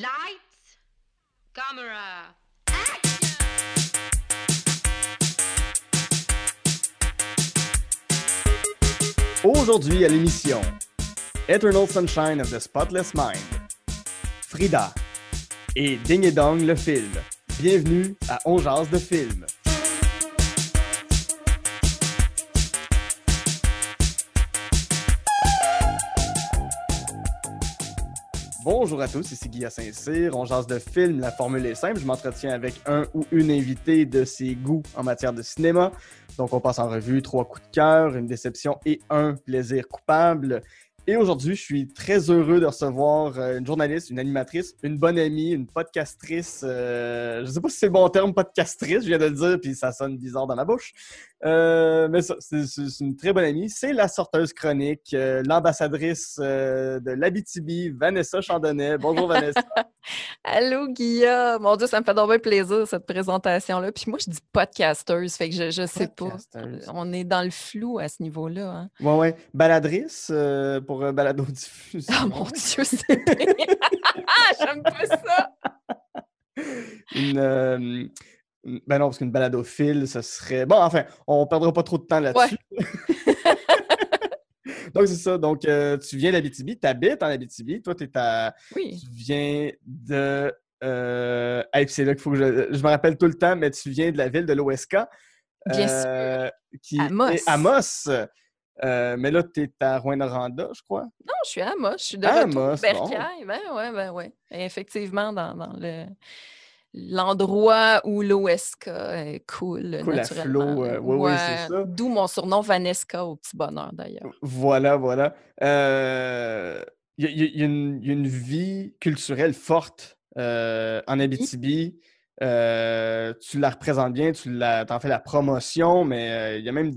Lights, camera, Aujourd'hui à l'émission Eternal Sunshine of the Spotless Mind, Frida et Ding et Dong le film. Bienvenue à On Jase de film. Bonjour à tous, ici Guy Saint-Cyr. On jase de film, la formule est simple. Je m'entretiens avec un ou une invitée de ses goûts en matière de cinéma. Donc, on passe en revue trois coups de cœur, une déception et un plaisir coupable. Et aujourd'hui, je suis très heureux de recevoir euh, une journaliste, une animatrice, une bonne amie, une podcastrice. euh, je ne sais pas si c'est le bon terme, podcastrice, je viens de le dire, puis ça sonne bizarre dans ma bouche. Euh, mais c'est une très bonne amie. C'est la sorteuse chronique, euh, l'ambassadrice euh, de l'Abitibi, Vanessa Chandonnet. Bonjour, Vanessa. Allô, Guillaume! Mon Dieu, ça me fait donc plaisir, cette présentation-là. Puis moi, je dis podcasteuse, fait que je, je sais pas. On est dans le flou à ce niveau-là. Hein. Ouais, ouais. Baladrice euh, pour euh, balado diffusion. Oh mon Dieu, c'est... J'aime pas ça! Une, euh, ben non, parce qu'une baladophile, ce serait. Bon, enfin, on perdra pas trop de temps là-dessus. Donc, c'est ça. Donc, euh, tu viens d'Abitibi, tu habites en Abitibi. Toi, tu à... Oui, tu viens de. Euh... hey, c'est là qu'il faut que je. Je me rappelle tout le temps, mais tu viens de la ville de l'OSK. Bien sûr. Qui Amos. est Amos. Euh, mais là, tu es à Rouen-Noranda, je crois. non, je suis à Amos. Je suis de retour Amos, Bercail. Ben ouais, ben ouais. Et effectivement, dans, dans le... L'endroit où l'OSK est cool, Cool naturellement. flot, euh, oui, oui, c'est ça. D'où mon surnom Vanesca au petit bonheur, d'ailleurs. Voilà, voilà. Euh, Il y, a- il y a- y une- il y a une vie culturelle forte euh, en Abitibi. Euh, tu la représentes bien, tu la, en fais la promotion, mais euh, il y a même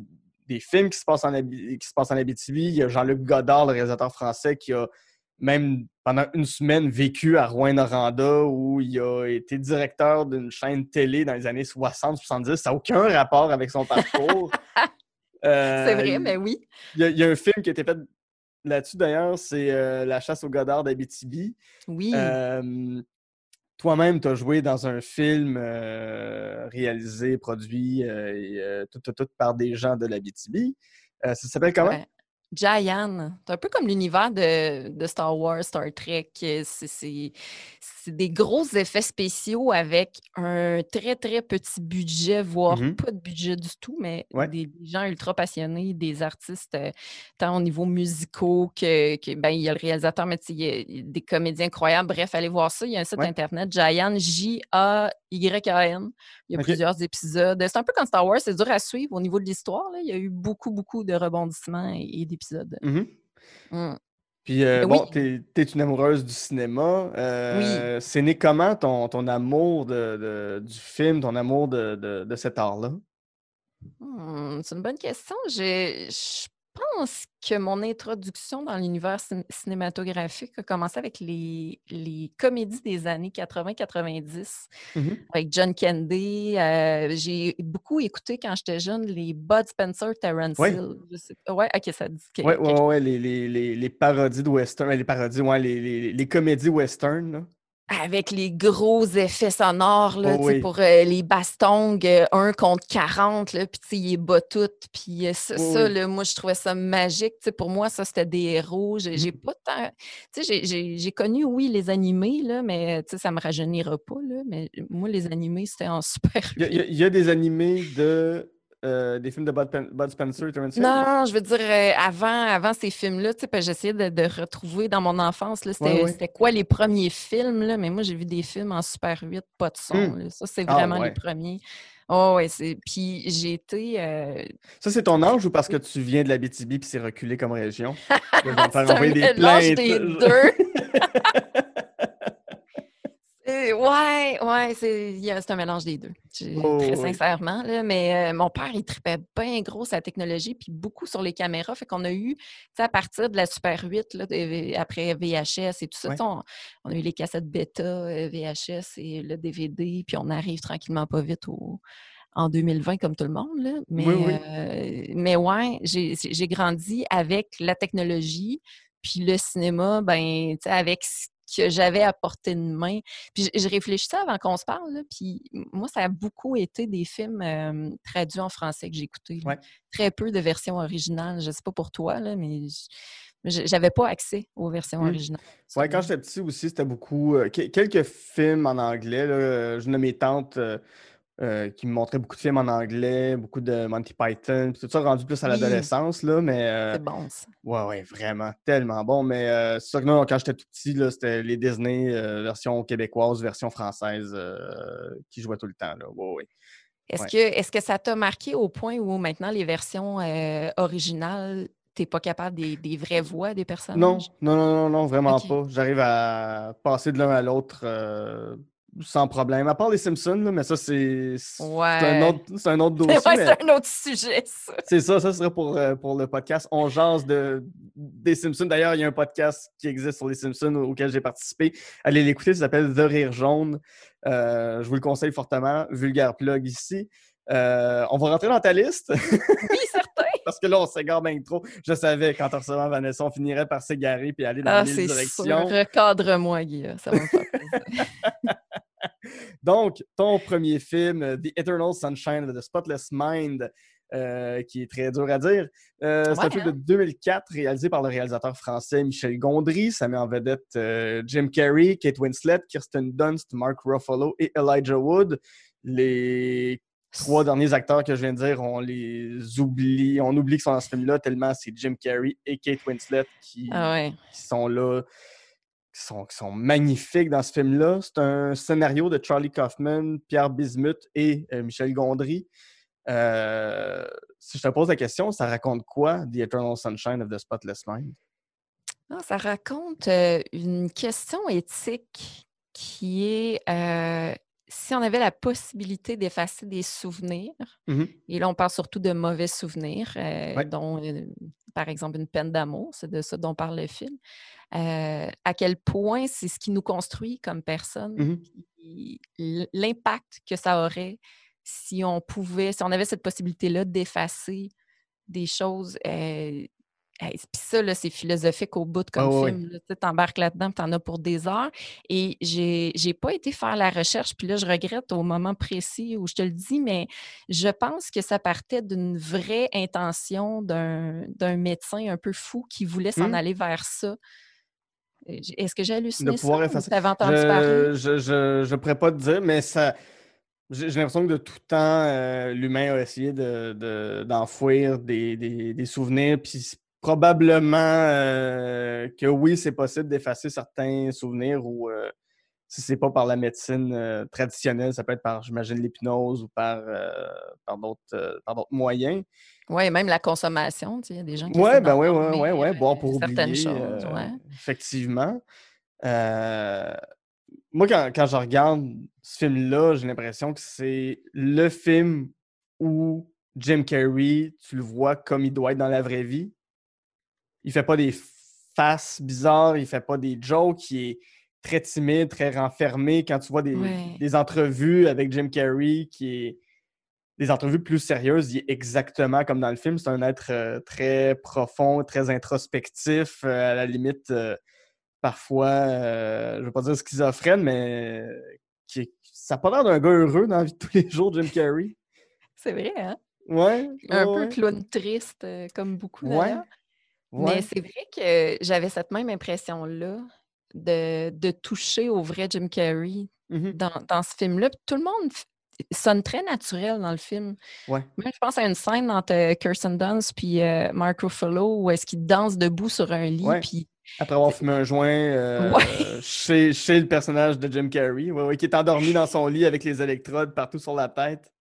des films qui se passent en, qui se passent en Abitibi. Il y a Jean-Luc Godard, le réalisateur français, qui a même pendant une semaine vécu à Rouen-Noranda où il a été directeur d'une chaîne télé dans les années 60-70. Ça n'a aucun rapport avec son parcours. C'est Euh, vrai, il- mais oui. il y, a, il y a un film qui a été fait là-dessus d'ailleurs, c'est euh, La chasse au Godard d'Abitibi. Oui. Euh, Toi-même, tu as joué dans un film euh, réalisé, produit euh, euh, tout, tout, tout par des gens de l'Abitibi. Euh, ça s'appelle comment? Giant. C'est un peu comme l'univers de, de Star Wars, Star Trek. euh, C'est des gros effets spéciaux avec un très, très petit budget, voire Mhm. pas de budget du tout, mais Ouais. des, des gens ultra passionnés, des artistes, euh, tant au niveau musicaux que, que- ben, il y a le réalisateur, mais tu sais, il y a- il y a des comédiens incroyables. Bref, allez voir ça. Il y a un site Ouais. internet, Giant, J-A-Y-A-N. Il y a plusieurs épisodes. C'est un peu comme Star Wars, c'est dur à suivre au niveau de l'histoire. Il y a eu beaucoup, beaucoup de rebondissements et, et d'épisodes. Mhm. Mm. Puis, euh, bon, oui. tu es, une amoureuse du cinéma. Euh, C'est né comment ton, ton amour de, de- du film, ton amour de, de- de cet art-là? Hmm, c'est une bonne question. Je, je pense que mon introduction dans l'univers cin- cinématographique a commencé avec les, les comédies des années 80-90 Mhm. avec John Candy. Euh, j'ai beaucoup écouté quand j'étais jeune les Bud Spencer, Terrence Oui. Hill. Je sais. Ouais, ok, ça dit quelque ouais, ouais, les, les, les, les parodies de western, les parodies, ouais, les, les, les comédies western. Là. Avec les gros effets sonores, là, Oh oui. pour euh, les bastongs, euh, 1 contre 40, là, puis il est bas tout. Puis euh, ça, Oh ça, oui. là, moi, je trouvais ça magique. Pour moi, ça, c'était des héros. J'ai j'ai Mhm. pas tant... J'ai- connu, oui, les animés, là, mais ça me rajeunira pas, là. Mais moi, les animés, c'était en super Il y, y a des animés de euh, des films de Bud, Pen- Bud Spencer, Terrence Hill? Non, non, je veux dire, euh, avant, avant ces films-là, tu sais, j'essayais de, de retrouver dans mon enfance, c'était Ouais, ouais. c'était quoi les premiers films, là, mais moi, j'ai vu des films en Super 8, pas de son, Hmm. Ça, c'est Ah, vraiment ouais. les premiers. Oh, ouais, c'est... Puis j'ai été... euh, Ça, c'est ton âge ou parce que tu viens de la BTB puis c'est reculé comme région? Je vais me faire envoyer des plaintes. des deux. Ouais, ouais, c'est un mélange des deux. Oh, très oui. sincèrement. Là, mais euh, mon père, il tripait bien gros sur la technologie, puis beaucoup sur les caméras. Fait qu'on a eu, à partir de la Super 8, là, après VHS et tout ça, Ouais. on, on a eu les cassettes bêta, euh, VHS et le DVD, puis on arrive tranquillement pas vite au, en 2020 comme tout le monde. Là. Mais, Oui, oui. euh, mais ouais, j'ai grandi avec la technologie, puis le cinéma, ben, avec ce que j'avais à portée de main. Puis je, je réfléchissais avant qu'on se parle, là, puis moi, ça a beaucoup été des films euh, traduits en français que j'ai écoutés. là. Ouais. Très peu de versions originales. Je sais pas pour toi, là, mais j'avais pas accès aux versions Mm. originales. Ouais, quand j'étais petit aussi, c'était beaucoup. euh, que- quelques films en anglais. Là, euh, je mes tantes euh, euh, qui me montraient beaucoup de films en anglais, beaucoup de Monty Python, puis tout ça rendu plus à Oui. l'adolescence, là, mais euh, C'est bon, ça. ouais, ouais, vraiment, tellement bon. Mais euh, c'est sûr que non, quand j'étais tout petit, là, c'était les Disney, version québécoise, version française, qui jouaient tout le temps. Là. Ouais, ouais. Est-ce Ouais. que, est-ce que ça t'a marqué au point où maintenant les versions originales, t'es pas capable des, des vraies voix des Non, personnages? non, non, non, non, vraiment Ok. pas. J'arrive à passer de l'un à l'autre euh, sans problème. À part les Simpsons, là, mais ça, c'est c'est un, Ouais. autre, un autre dossier. Ouais, mais c'est un autre sujet, ça. c'est ça, ça serait pour, euh, pour le podcast. On jase de, des Simpsons. D'ailleurs, il y a un podcast qui existe sur les Simpsons au- auquel j'ai participé. Allez l'écouter, ça s'appelle The Rire Jaune. Euh, je vous le conseille fortement. Vulgaire plug ici. Euh, on va rentrer dans ta liste. Oui, certain. Parce que là, on s'égare bien trop. Je savais qu'en te recevant Vanessa, on finirait par s'égarer puis aller dans Ah, c'est directions. Recadre-moi, Guy. Ça va me faire plaisir. Donc, ton premier film, euh, The Eternal Sunshine of the Spotless Mind, euh, qui est très dur à dire. Euh, c'est un film hein? de 2004 réalisé par le réalisateur français Michel Gondry. Ça met en vedette euh, Jim Carrey, Kate Winslet, Kirsten Dunst, Mark Ruffalo et Elijah Wood. Les trois derniers acteurs que je viens de dire, on les oublie. On oublie qu'ils sont dans ce film-là tellement c'est Jim Carrey et Kate Winslet qui, Ah ouais. qui sont là, qui sont, magnifiques dans ce film-là. C'est un scénario de Charlie Kaufman, Pierre Bismuth et euh, Michel Gondry. Euh, si je te pose la question, ça raconte quoi, The Eternal Sunshine of the Spotless Mind? Ah, ça raconte euh, une question éthique qui est si on avait la possibilité d'effacer des souvenirs, Mhm. et là on parle surtout de mauvais souvenirs, euh, Ouais. dont euh, par exemple une peine d'amour, c'est de ça dont parle le film, euh, à quel point c'est ce qui nous construit comme personne, l- l'impact que ça aurait si on pouvait, si on avait cette possibilité-là d'effacer des choses. Puis ça, là, c'est philosophique au bout comme Ah film. Tu embarques là-dedans, tu en as pour des heures. Et j'ai j'ai pas été faire la recherche, puis là, je regrette au moment précis où je te le dis, mais je pense que ça partait d'une vraie intention d'un d'un médecin un peu fou qui voulait s'en Hmm? aller vers ça. Est-ce que j'ai De halluciné ça pouvoir ou effacer. entendu parler? Je, je, je, je pourrais pas te dire, mais ça. J'ai l'impression que de tout temps, euh, l'humain a essayé de, de- d'enfouir des, des, des souvenirs. Puis probablement euh, que oui, c'est possible d'effacer certains souvenirs ou euh, si c'est pas par la médecine euh, traditionnelle, ça peut être par, j'imagine, l'hypnose ou par, euh, par, d'autres, par d'autres moyens. Oui, même la consommation, tu sais, il y a des gens qui Ouais, essaient ben ouais, ouais, d'endormir ouais, boire pour certaines oublier, choses. ouais. effectivement. Moi, quand, quand je regarde ce film-là, j'ai l'impression que c'est le film où Jim Carrey, tu le vois comme il doit être dans la vraie vie. Il fait pas des faces bizarres, il fait pas des jokes, il est très timide, très renfermé. Quand tu vois des, Ouais. des entrevues avec Jim Carrey, qui est des entrevues plus sérieuses, il est exactement comme dans le film. C'est un être euh, très profond, très introspectif, euh, à la limite, euh, parfois, je ne veux pas dire schizophrène, mais qui est- ça n'a pas l'air d'un gars heureux dans la vie de tous les jours, Jim Carrey. C'est vrai, hein? Ouais. Un ouais, peu ouais. clown triste, comme beaucoup Ouais. Mais c'est vrai que j'avais cette même impression-là de, de toucher au vrai Jim Carrey Mhm. dans, dans ce film-là. Puis Tout le monde sonne très naturel dans le film. Ouais. Même, je pense à une scène entre euh, Kirsten Dunst puis euh, Mark Ruffalo où est-ce qu'ils dansent debout sur un lit. Ouais. Puis Après avoir fumé un joint euh, Ouais. chez, chez le personnage de Jim Carrey, qui est endormi dans son lit avec les électrodes partout sur la tête.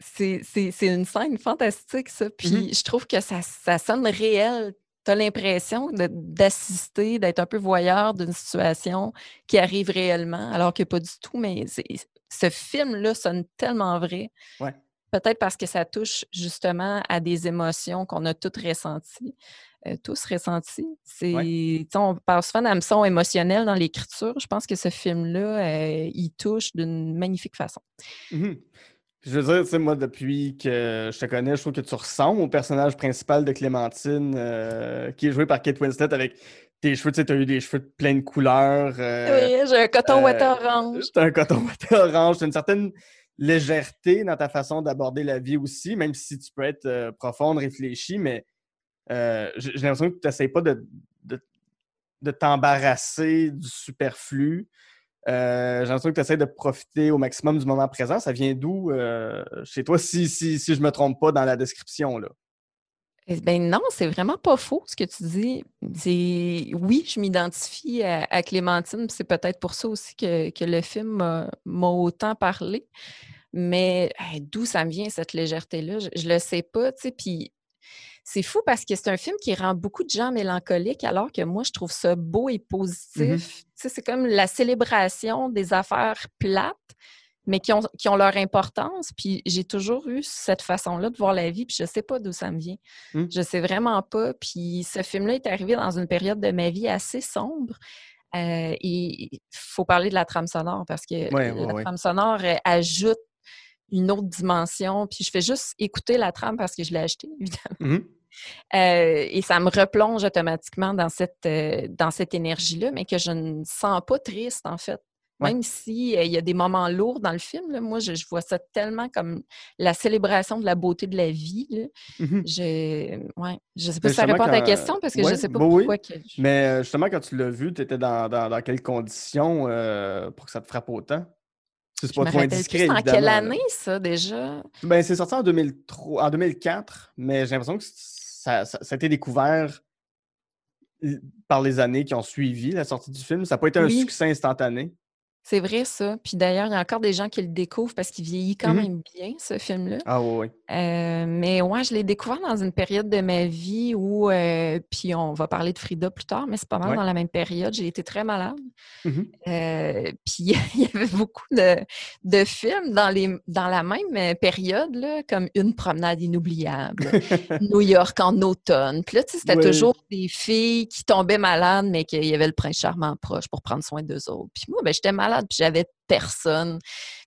c'est une scène fantastique, ça. Puis Mhm. je trouve que ça, ça sonne réel. Tu as l'impression d'assister, d'être un peu voyeur d'une situation qui arrive réellement, alors que pas du tout. Mais ce film-là sonne tellement vrai. Ouais. Peut-être parce que ça touche justement à des émotions qu'on a toutes ressenties, euh, tous ressenties. C'est, tu sais, on parle souvent d'hameçon émotionnel dans l'écriture. Je pense que ce film-là, euh, il touche d'une magnifique façon. Puis Je veux dire, tu sais, moi, depuis que je te connais, je trouve que tu ressembles au personnage principal de Clémentine, euh, qui est joué par Kate Winslet avec tes cheveux, tu sais, t'as eu des cheveux de couleurs. euh, Oui, j'ai un coton euh, ouaté orange. T'as un coton ouaté orange, t'as une certaine légèreté dans ta façon d'aborder la vie aussi, même si tu peux être profonde, réfléchie, mais j'ai j'ai l'impression que tu n'essayes pas de, de, de t'embarrasser du superflu. Euh, j'ai l'impression que tu essaies de profiter au maximum du moment présent. Ça vient d'où euh, chez toi, si, si, si je me trompe pas dans la description? Là? Eh ben non, c'est vraiment pas faux ce que tu dis. Oui, je m'identifie à, Clémentine, c'est peut-être pour ça aussi que, que le film m'a autant parlé. Mais d'où ça me vient cette légèreté-là, je, je le sais pas. Puis c'est fou parce que c'est un film qui rend beaucoup de gens mélancoliques, alors que moi je trouve ça beau et positif. Tu sais, c'est comme la célébration des affaires plates, mais qui ont, qui ont leur importance. Puis j'ai toujours eu cette façon-là de voir la vie, puis je sais pas d'où ça me vient. Mm. Je sais vraiment pas. Puis ce film-là est arrivé dans une période de ma vie assez sombre. Euh, et il faut parler de la trame sonore parce que Ouais, la ouais, ouais. trame sonore euh, ajoute une autre dimension. Puis je fais juste écouter la trame parce que je l'ai achetée, évidemment. Mhm. Euh, et ça me replonge automatiquement dans cette, euh, dans cette énergie-là, mais que je ne sens pas triste, en fait. Ouais. Même s'il y a des moments lourds dans le film, là, moi, je, je vois ça tellement comme la célébration de la beauté de la vie. là. Mhm. Je ouais, je sais pas Mais si ça répond à ta question, parce que je ouais, sais pas bah oui. pourquoi. que je- Mais euh, justement, quand tu l'as vu, tu étais dans, dans, dans quelles conditions euh, pour que ça te frappe autant? C'est pas trop indiscret, en quelle année, ça, déjà? Ben, c'est sorti en, 2003, en 2004, mais j'ai l'impression que ça, ça, ça a été découvert par les années qui ont suivi la sortie du film. Ça n'a pas été un succès instantané. C'est vrai, ça. Puis d'ailleurs, il y a encore des gens qui le découvrent parce qu'il vieillit quand Mhm. même bien, ce film-là. Ah oui, oui. Euh, mais ouais, je l'ai découvert dans une période de ma vie où, euh, puis on va parler de Frida plus tard, mais c'est pas mal Ouais. dans la même période. J'ai été très malade. Mhm. Euh, puis il y avait beaucoup de, de films dans, les, dans la même période, là, comme Une promenade inoubliable, New York en automne. Puis là, tu sais, c'était Ouais. toujours des filles qui tombaient malades, mais qu'il y avait le prince charmant proche pour prendre soin d'eux autres. Puis moi, ben, j'étais malade, puis j'avais personne.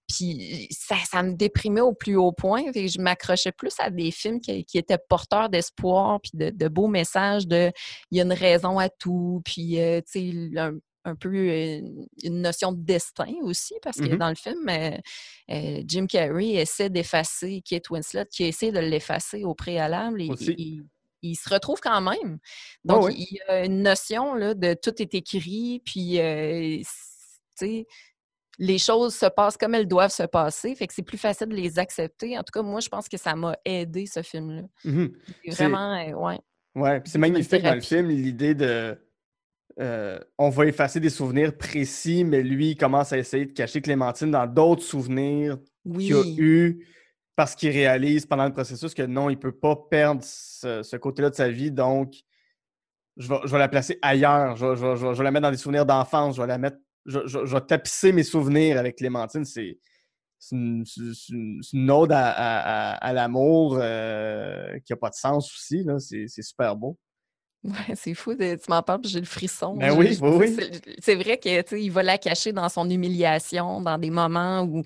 Puis ça, ça me déprimait au plus haut point. Fait que je m'accrochais plus à des films qui, qui étaient porteurs d'espoir, puis de, de beaux messages de il y a une raison à tout, puis euh, tu sais, un, un peu euh, une notion de destin aussi, parce que Mhm. dans le film, euh, euh, Jim Carrey essaie d'effacer Kate Winslet, qui essaie de l'effacer au préalable. Et, Aussi. il, il se retrouve quand même. Donc, oui. il y a une notion là, de tout est écrit, puis, euh, sais, les choses se passent comme elles doivent se passer. Fait que c'est plus facile de les accepter. En tout cas, moi, je pense que ça m'a aidé, ce film-là. C'est- vraiment, euh, ouais. Ouais, puis c'est magnifique dans le film, l'idée de. euh, on va effacer des souvenirs précis, mais lui, il commence à essayer de cacher Clémentine dans d'autres souvenirs qu'il a eu parce qu'il réalise pendant le processus que non, il ne peut pas perdre ce, ce côté-là de sa vie. Donc, je vais, je vais la placer ailleurs. Je vais, je vais- je vais- je vais la mettre dans des souvenirs d'enfance. Je vais la mettre. Je, je- je vais tapisser mes souvenirs avec Clémentine. C'est. Une, ode à, à- à- à l'amour euh, qui n'a pas de sens aussi. C'est super beau. Ouais, c'est fou, de- tu m'en parles, j'ai le frisson. Ben oui, je- oui, oui. c'est- vrai que tu sais, il va la cacher dans son humiliation, dans des moments où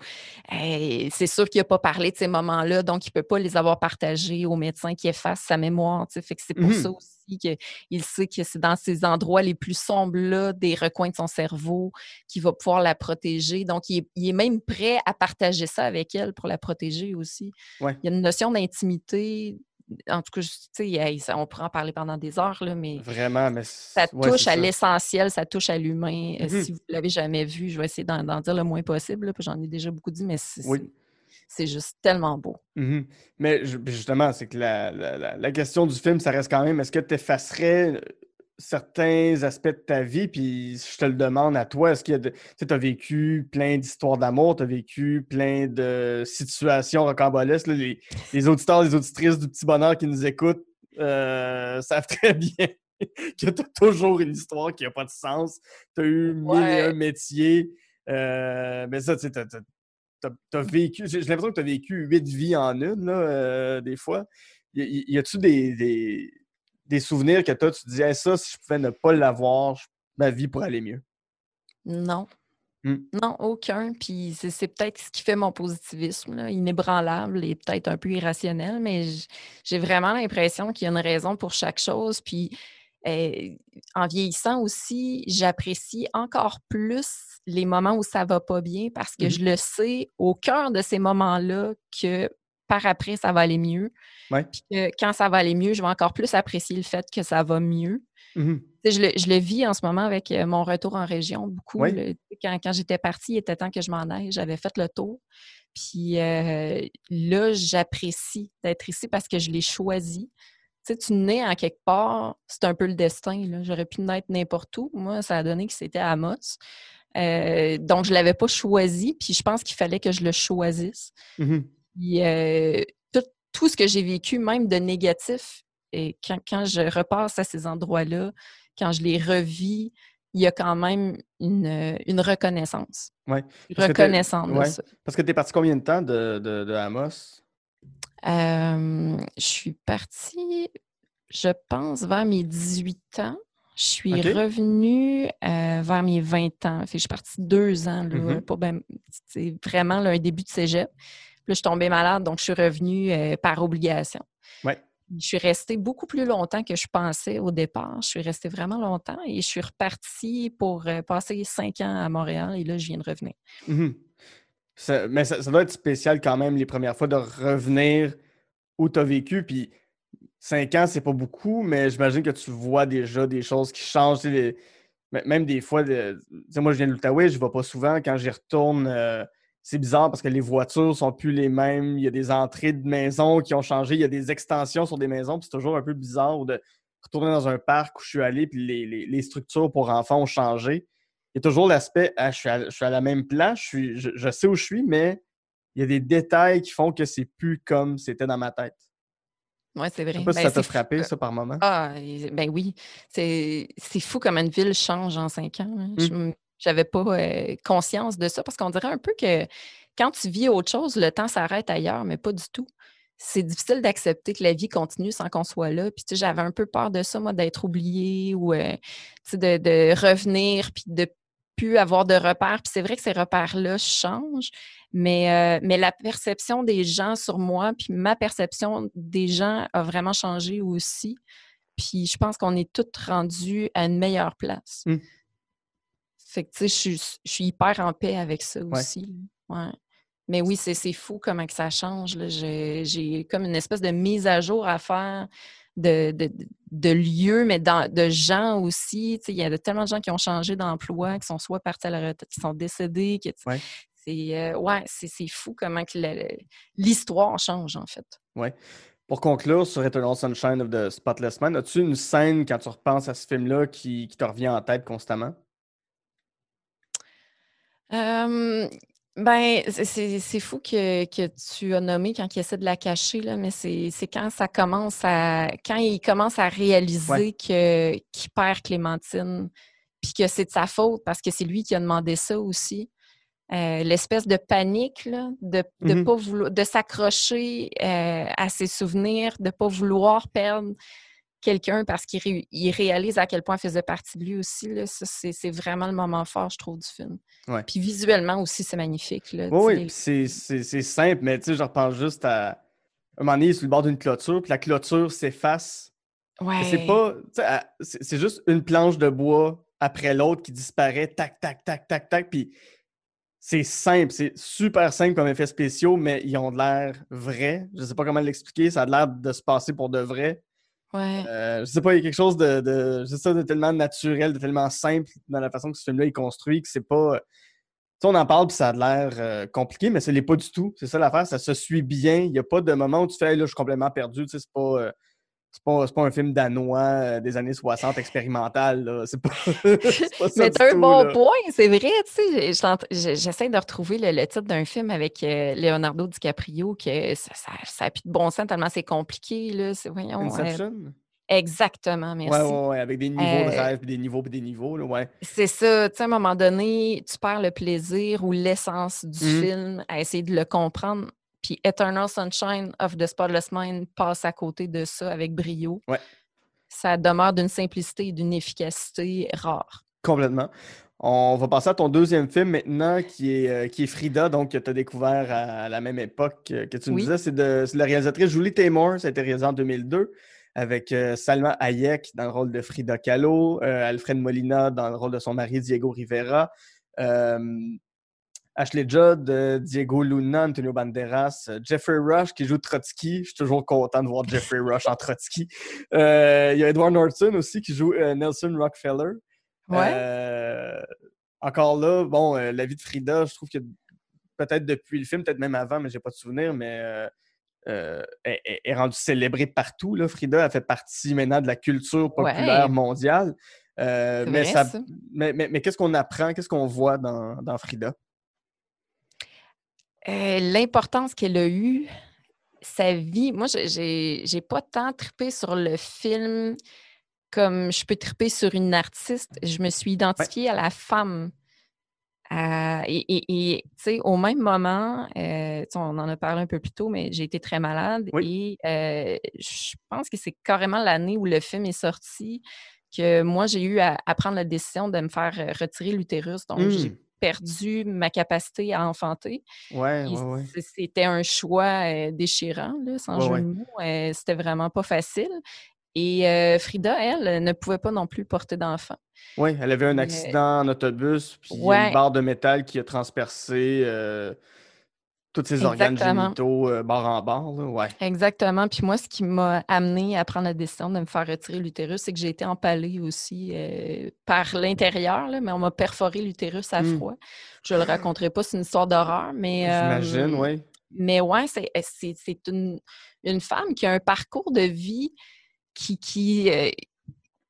hey, c'est sûr qu'il n'a pas parlé de ces moments-là, donc il ne peut pas les avoir partagés au médecin qui efface sa mémoire. Fait que c'est pour Mhm. ça aussi qu'il sait que c'est dans ces endroits les plus sombres-là, des recoins de son cerveau, qu'il va pouvoir la protéger. Donc, il est, il est même prêt à partager ça avec elle pour la protéger aussi. Ouais. Il y a une notion d'intimité. En tout cas, hey, on pourrait en parler pendant des heures, là, mais Vraiment, mais. ça ouais, touche à l'essentiel, ça touche à l'humain. Euh, Mhm. Si vous ne l'avez jamais vu, je vais essayer d'en dire le moins possible, là, parce que j'en ai déjà beaucoup dit, mais c'est Oui. C'est- juste tellement beau. Mhm. Mais justement, c'est que la, la- la- la question du film, ça reste quand même est-ce que tu effacerais euh, certains aspects de ta vie? Puis je te le demande à toi, est-ce de. Tu as vécu plein d'histoires d'amour, tu as vécu plein de situations rocambolesques. là. Les, les auditeurs, les auditrices du petit bonheur qui nous écoutent euh, savent très bien que tu as toujours une histoire qui n'a pas de sens. Tu as eu mille et Ouais. un métiers. Euh, mais ça, tu sais, vécu, j'ai l'impression que tu as vécu huit vies en une, là, euh, des fois. Y, a-tu des, des, des souvenirs que toi, tu te dis, Hey, ça, si je pouvais ne pas l'avoir, ma vie pourrait aller mieux? Non. Hmm. Non, aucun. Puis c'est c'est peut-être ce qui fait mon positivisme, là, inébranlable et peut-être un peu irrationnel, mais j'ai vraiment l'impression qu'il y a une raison pour chaque chose. Puis euh, en vieillissant aussi, j'apprécie encore plus les moments où ça va pas bien parce que Mhm. je le sais au cœur de ces moments-là que par après, ça va aller mieux. Ouais. Puis que quand ça va aller mieux, je vais encore plus apprécier le fait que ça va mieux. Sais, Je le, je le vis en ce moment avec euh, mon retour en région beaucoup. Quand, quand j'étais partie, il était temps que je m'en aille. J'avais fait le tour. Puis euh, là, j'apprécie d'être ici parce que je l'ai choisi. Tu sais, tu nais en quelque part, c'est un peu le destin. J'aurais pu naître n'importe où. Moi, ça a donné que c'était à Amos. Euh, donc, je ne l'avais pas choisi. Puis je pense qu'il fallait que je le choisisse. Puis, euh, tout, tout ce que j'ai vécu, même de négatif, et quand, quand je repasse à ces endroits-là, quand je les revis, il y a quand même une, une reconnaissance. T'es- Reconnaissante ouais. Parce que tu es parti combien de temps de, de, de Amos? Euh, je suis partie, je pense, vers mes 18 ans. Je suis revenue euh, vers mes 20 ans. Fait je suis partie deux ans, là, Mhm. pas ben- c'est vraiment là, un début de cégep. Puis là, je suis tombée malade, donc je suis revenue euh, par obligation. Ouais. Je suis restée beaucoup plus longtemps que je pensais au départ. Je suis restée vraiment longtemps et je suis repartie pour euh, passer cinq ans à Montréal et là, je viens de revenir. Mhm. Mais ça, doit être spécial quand même les premières fois de revenir où tu as vécu. Puis cinq ans, c'est pas beaucoup, mais j'imagine que tu vois déjà des choses qui changent. Même des fois, moi je viens de l'Outaouais, je ne vais pas souvent. Quand j'y retourne, euh, c'est bizarre parce que les voitures sont plus les mêmes. Il y a des entrées de maisons qui ont changé. Il y a des extensions sur des maisons. puis C'est toujours un peu bizarre de retourner dans un parc où je suis allé, puis les- les structures pour enfants ont changé il y a toujours l'aspect ah, je, suis à, je suis à la même place, je, suis, je, je sais où je suis, mais il y a des détails qui font que c'est plus comme c'était dans ma tête. Oui, c'est Je vrai. sais pas si Ben, ça t'a fou, frappé, ça, par moment. Ah, ben oui. C'est fou comme une ville change en cinq ans. hein. Je m- J'avais pas euh, conscience de ça parce qu'on dirait un peu que quand tu vis autre chose, le temps s'arrête ailleurs, mais pas du tout. C'est difficile d'accepter que la vie continue sans qu'on soit là. Puis, tu sais, j'avais un peu peur de ça, moi, d'être oubliée ou euh, tu sais, de, de revenir puis de plus avoir de repères. Puis c'est vrai que ces repères-là changent, mais, euh, mais la perception des gens sur moi, puis ma perception des gens a vraiment changé aussi. Puis je pense qu'on est toutes rendues à une meilleure place. Mmh. Fait que, tu sais, je suis, je suis hyper en paix avec ça aussi. Ouais. Mais oui, c'est fou comment que ça change. j'ai comme une espèce de mise à jour à faire de, de, de- lieux, mais dans- de gens aussi. Il y a tellement de gens qui ont changé d'emploi, qui sont soit partis à la retraite, qui sont décédés. qui- Ouais. C'est euh, ouais, c'est c'est fou comment l'histoire change, en fait. Ouais. Pour conclure sur Eternal Sunshine of the Spotless Man, as-tu une scène quand tu repenses à ce film-là qui, qui te revient en tête constamment? Euh, ben, c'est- fou que, que tu as nommé quand il essaie de la cacher, là, mais c'est quand ça commence à. Quand il commence à réaliser que qu'il perd Clémentine, puis que c'est de sa faute parce que c'est lui qui a demandé ça aussi. Euh, L'espèce de panique, là, de de Mhm. pas vouloir, de s'accrocher euh, à ses souvenirs, de pas vouloir perdre quelqu'un parce qu'il ré- il réalise à quel point elle faisait partie de lui aussi. Là. Ça, c'est c'est vraiment le moment fort, je trouve, du film. Ouais. Puis visuellement aussi, c'est magnifique. Là, Oui, oui, c'est- simple, mais tu sais, je repense juste à un moment donné, il est sur le bord d'une clôture, puis la clôture s'efface. Mais C'est Ouais. pas. C'est c'est juste une planche de bois après l'autre qui disparaît, tac, tac, tac, tac, tac. Puis c'est simple, c'est super simple comme effets spéciaux, mais ils ont de l'air vrais. Je sais pas comment l'expliquer, ça a l'air de se passer pour de vrai. Euh, je sais pas, il y a quelque chose de, de, je sais ça, de tellement naturel, de tellement simple dans la façon que ce film-là est construit que c'est pas. Tu sais, on en parle puis ça a l'air euh, compliqué, mais ce n'est pas du tout. C'est ça l'affaire, ça se suit bien. Il n'y a pas de moment où tu fais là, je suis complètement perdu. Tu sais, c'est pas. euh, c'est pas, pas un film danois euh, des années 60 expérimental. C'est pas, c'est pas ça Mais du t'as un tout, bon là. point, c'est vrai, tu sais. J'essaie de retrouver le, le titre d'un film avec euh, Leonardo DiCaprio, que ça, ça, ça a plus de bon sens tellement c'est compliqué, là. Voyons. euh, exactement, merci. ouais, ouais, avec des niveaux de rêve, puis des niveaux, puis des niveaux, là, ouais. C'est ça, tu sais, à un moment donné, tu perds le plaisir ou l'essence du Mhm. film à essayer de le comprendre. Puis Eternal Sunshine of the Spotless Mind passe à côté de ça avec brio. Ouais. Ça demeure d'une simplicité et d'une efficacité rare. Complètement. On va passer à ton deuxième film maintenant, qui est, euh, qui est Frida, donc que tu as découvert à la même époque que, que tu me Oui. disais. C'est de, la réalisatrice Julie Taymor, ça a été réalisé en 2002. avec euh, Salma Hayek dans le rôle de Frida Kahlo, euh, Alfred Molina dans le rôle de son mari Diego Rivera, Ashley Judd, Diego Luna, Antonio Banderas, Jeffrey Rush qui joue Trotsky. Je suis toujours content de voir Jeffrey Rush en Trotsky. Il y a Edward Norton aussi qui joue Nelson Rockefeller. Ouais. encore là, bon, la vie de Frida, je trouve que peut-être depuis le film, peut-être même avant, mais j'ai pas de souvenir, mais euh, est, rendue célébrée partout. Là. Frida a fait partie maintenant de la culture populaire mondiale. Euh, mais, mais, qu'est-ce qu'on apprend, qu'est-ce qu'on voit dans, Frida? Euh, l'importance qu'elle a eue, sa vie. Moi, j'ai pas tant trippé sur le film comme je peux triper sur une artiste. Je me suis identifiée à la femme euh, et, au même moment, euh, on en a parlé un peu plus tôt, mais j'ai été très malade et euh, je pense que c'est carrément l'année où le film est sorti que moi, j'ai eu à, prendre la décision de me faire retirer l'utérus. Donc, j'ai mmh. Perdu ma capacité à enfanter. Ouais, C'était un choix déchirant, sans jeu de mots. C'était vraiment pas facile. Et Frida, elle, ne pouvait pas non plus porter d'enfant. Oui, elle avait un accident en autobus, puis une barre de métal qui a transpercé tous ses organes génitaux barre en barre. Ouais. Exactement. Puis moi, ce qui m'a amené à prendre la décision de me faire retirer l'utérus, c'est que j'ai été empalée aussi par l'intérieur, mais on m'a perforé l'utérus à mmh. froid. Je ne le raconterai pas, c'est une histoire d'horreur, mais. J'imagine, oui. Mais ouais, c'est une, une femme qui a un parcours de vie qui, qui, euh,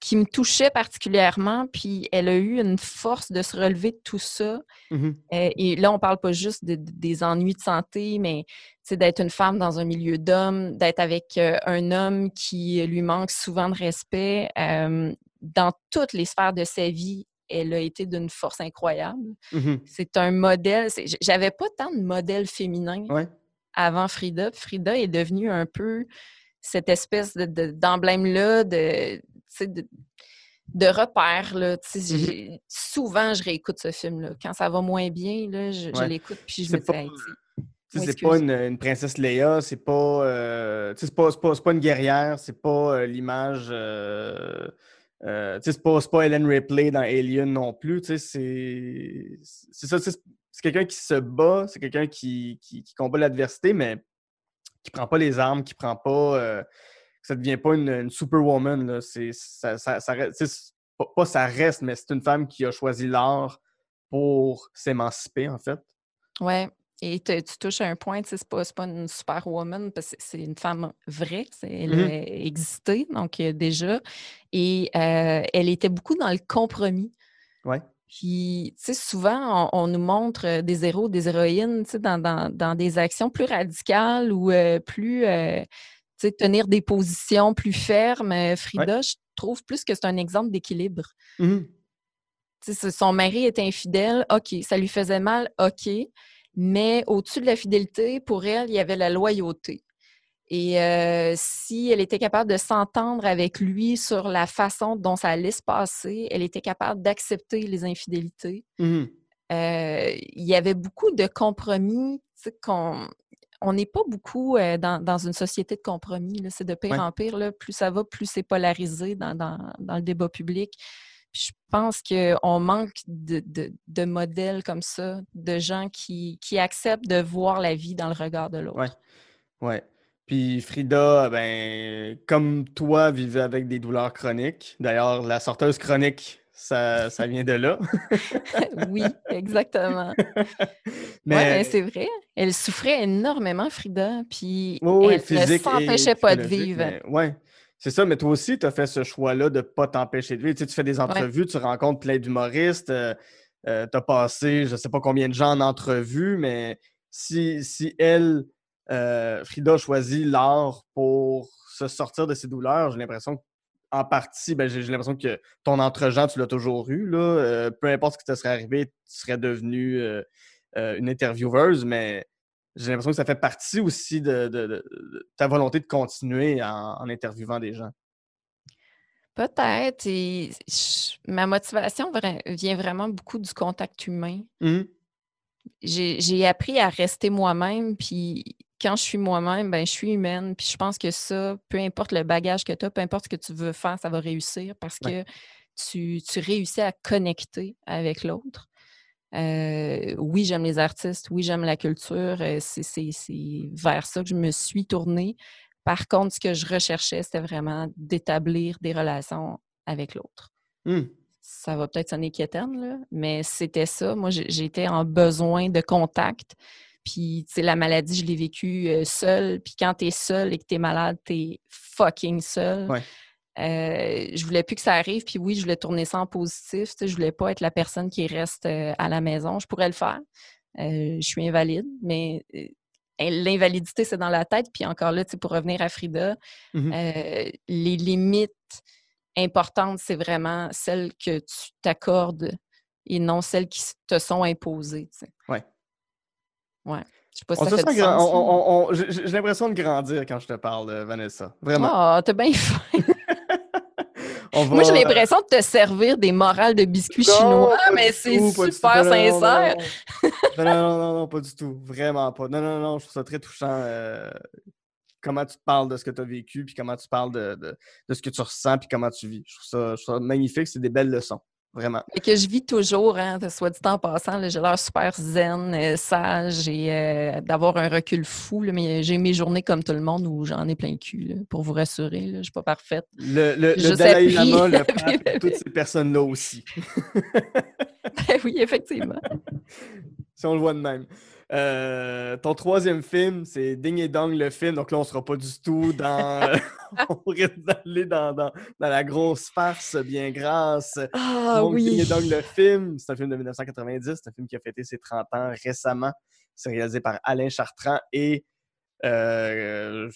qui me touchait particulièrement, puis elle a eu une force de se relever de tout ça. Mmh euh, et là, on parle pas juste des ennuis de santé, mais d'être une femme dans un milieu d'hommes, d'être avec euh, un homme qui lui manque souvent de respect. dans toutes les sphères de sa vie, elle a été d'une force incroyable. Mmh C'est un modèle. J'avais pas tant de modèles féminins avant Frida. Frida est devenue un peu cette espèce d'emblème-là, de, de, de repère. Là, mmh Souvent, je réécoute ce film-là. Quand ça va moins bien, là, je, l'écoute puis je me dis, c'est pas une, princesse Leia, c'est pas, euh, pas, pas, pas, une guerrière, c'est pas euh, l'image. Euh, euh c'est pas, pas Ellen Ripley dans Alien non plus. C'est ça, c'est quelqu'un qui se bat, c'est quelqu'un qui, qui, qui, combat l'adversité, mais qui prend pas les armes, qui prend pas. Ça devient pas une, superwoman. C'est, ça, ça, pas, ça reste, mais c'est une femme qui a choisi l'art pour s'émanciper, en fait. Ouais. Et tu touches à un point, c'est pas, pas une superwoman, parce que c'est une femme vraie, elle a existé, donc euh, déjà. Et euh, elle était beaucoup dans le compromis. Ouais. Puis, tu sais, souvent, on, nous montre euh, des héros, des héroïnes, tu sais, dans, des actions plus radicales ou euh, plus, euh, sais, tenir des positions plus fermes. Frida, je trouve plus que c'est un exemple d'équilibre. Sais, son mari est infidèle, OK, ça lui faisait mal, OK, mais au-dessus de la fidélité, pour elle, il y avait la loyauté. Et euh, si elle était capable de s'entendre avec lui sur la façon dont ça allait se passer, elle était capable d'accepter les infidélités. Mmh euh, il y avait beaucoup de compromis qu'on on n'est pas beaucoup euh, dans, une société de compromis. C'est de pire en pire. Là. Plus ça va, plus c'est polarisé dans, le débat public. je pense qu'on manque de, modèles comme ça, de gens qui, qui, acceptent de voir la vie dans le regard de l'autre. Oui, ouais. Puis Frida, ben, comme toi, vivait avec des douleurs chroniques. D'ailleurs, la sorteuse chronique, ça, ça vient de là. oui, exactement. Mais c'est vrai. Elle souffrait énormément, Frida. Puis elle ne s'empêchait pas de vivre. Oui, c'est ça. Mais toi aussi, tu as fait ce choix-là de ne pas t'empêcher de vivre. Tu, fais des entrevues, tu rencontres plein d'humoristes. Euh, euh, tu as passé, je ne sais pas combien de gens en entrevue, mais si, si elle euh, Frida a choisi l'art pour se sortir de ses douleurs. J'ai l'impression qu'en partie, ben, j'ai l'impression que ton entre-gens, tu l'as toujours eu. Là. Euh, peu importe ce qui te serait arrivé, tu serais devenue euh, une intervieweuse, mais j'ai l'impression que ça fait partie aussi de, ta volonté de continuer en, interviewant des gens. Peut-être. ma motivation vient vraiment beaucoup du contact humain. Mmh j'ai appris à rester moi-même, puis quand je suis moi-même, ben, je suis humaine. Puis je pense que ça, peu importe le bagage que tu as, peu importe ce que tu veux faire, ça va réussir parce que tu, tu réussis à connecter avec l'autre. Euh, oui, j'aime les artistes, oui, j'aime la culture. euh, C'est vers ça que je me suis tournée. Par contre, ce que je recherchais, c'était vraiment d'établir des relations avec l'autre. Hmm. Ça va peut-être sonner quétaine, là, mais c'était ça. Moi, j'étais en besoin de contact. Puis, tu sais, la maladie, je l'ai vécue euh, seule. Puis quand tu es seul et que tu es malade, tu es fucking seul. Ouais. Euh, je voulais plus que ça arrive. Puis oui, je voulais tourner ça en positif. Je voulais pas être la personne qui reste euh, à la maison. Je pourrais le faire. Euh, je suis invalide, mais euh, l'invalidité, c'est dans la tête. Puis encore là, pour revenir à Frida, Mhm. euh, les limites importantes, c'est vraiment celles que tu t'accordes et non celles qui te sont imposées. sais. Ouais. Je sais pas si On ça se fait sent du grand- sens, on- là. on- on- J'ai l'impression de grandir quand je te parle, euh, Vanessa. Vraiment. Ah, t'as bien fait. On Moi, j'ai va- l'impression de te servir des morales de biscuits Non, chinois, mais c'est super sincère. Non, non, non, non, non, pas du tout. Vraiment pas. Non, non, non, je trouve ça très touchant. euh, comment tu parles de ce que tu as vécu, puis comment tu parles de, de- de ce que tu ressens, puis comment tu vis. Je trouve ça, je trouve ça magnifique. C'est des belles leçons. Vraiment. Mais que je vis toujours, hein, soit dit en passant, j'ai l'air super zen, euh, sage et euh, d'avoir un recul fou. là, mais j'ai mes journées comme tout le monde où j'en ai plein le cul, là, pour vous rassurer. Je ne suis pas parfaite. Le, le, le Dalai. Lama, le pape, toutes ces personnes-là aussi. Ben oui, effectivement. si on le voit de même. Euh, ton troisième film, c'est Ding et Dong le film. Donc là, on sera pas du tout dans. on risque d'aller dans, dans, dans la grosse farce bien grasse. Ah Donc, Ding et oui. Dong le film, c'est un film de 1990. C'est un film qui a fêté ses 30 ans récemment. C'est réalisé par Alain Chartrand et. euh,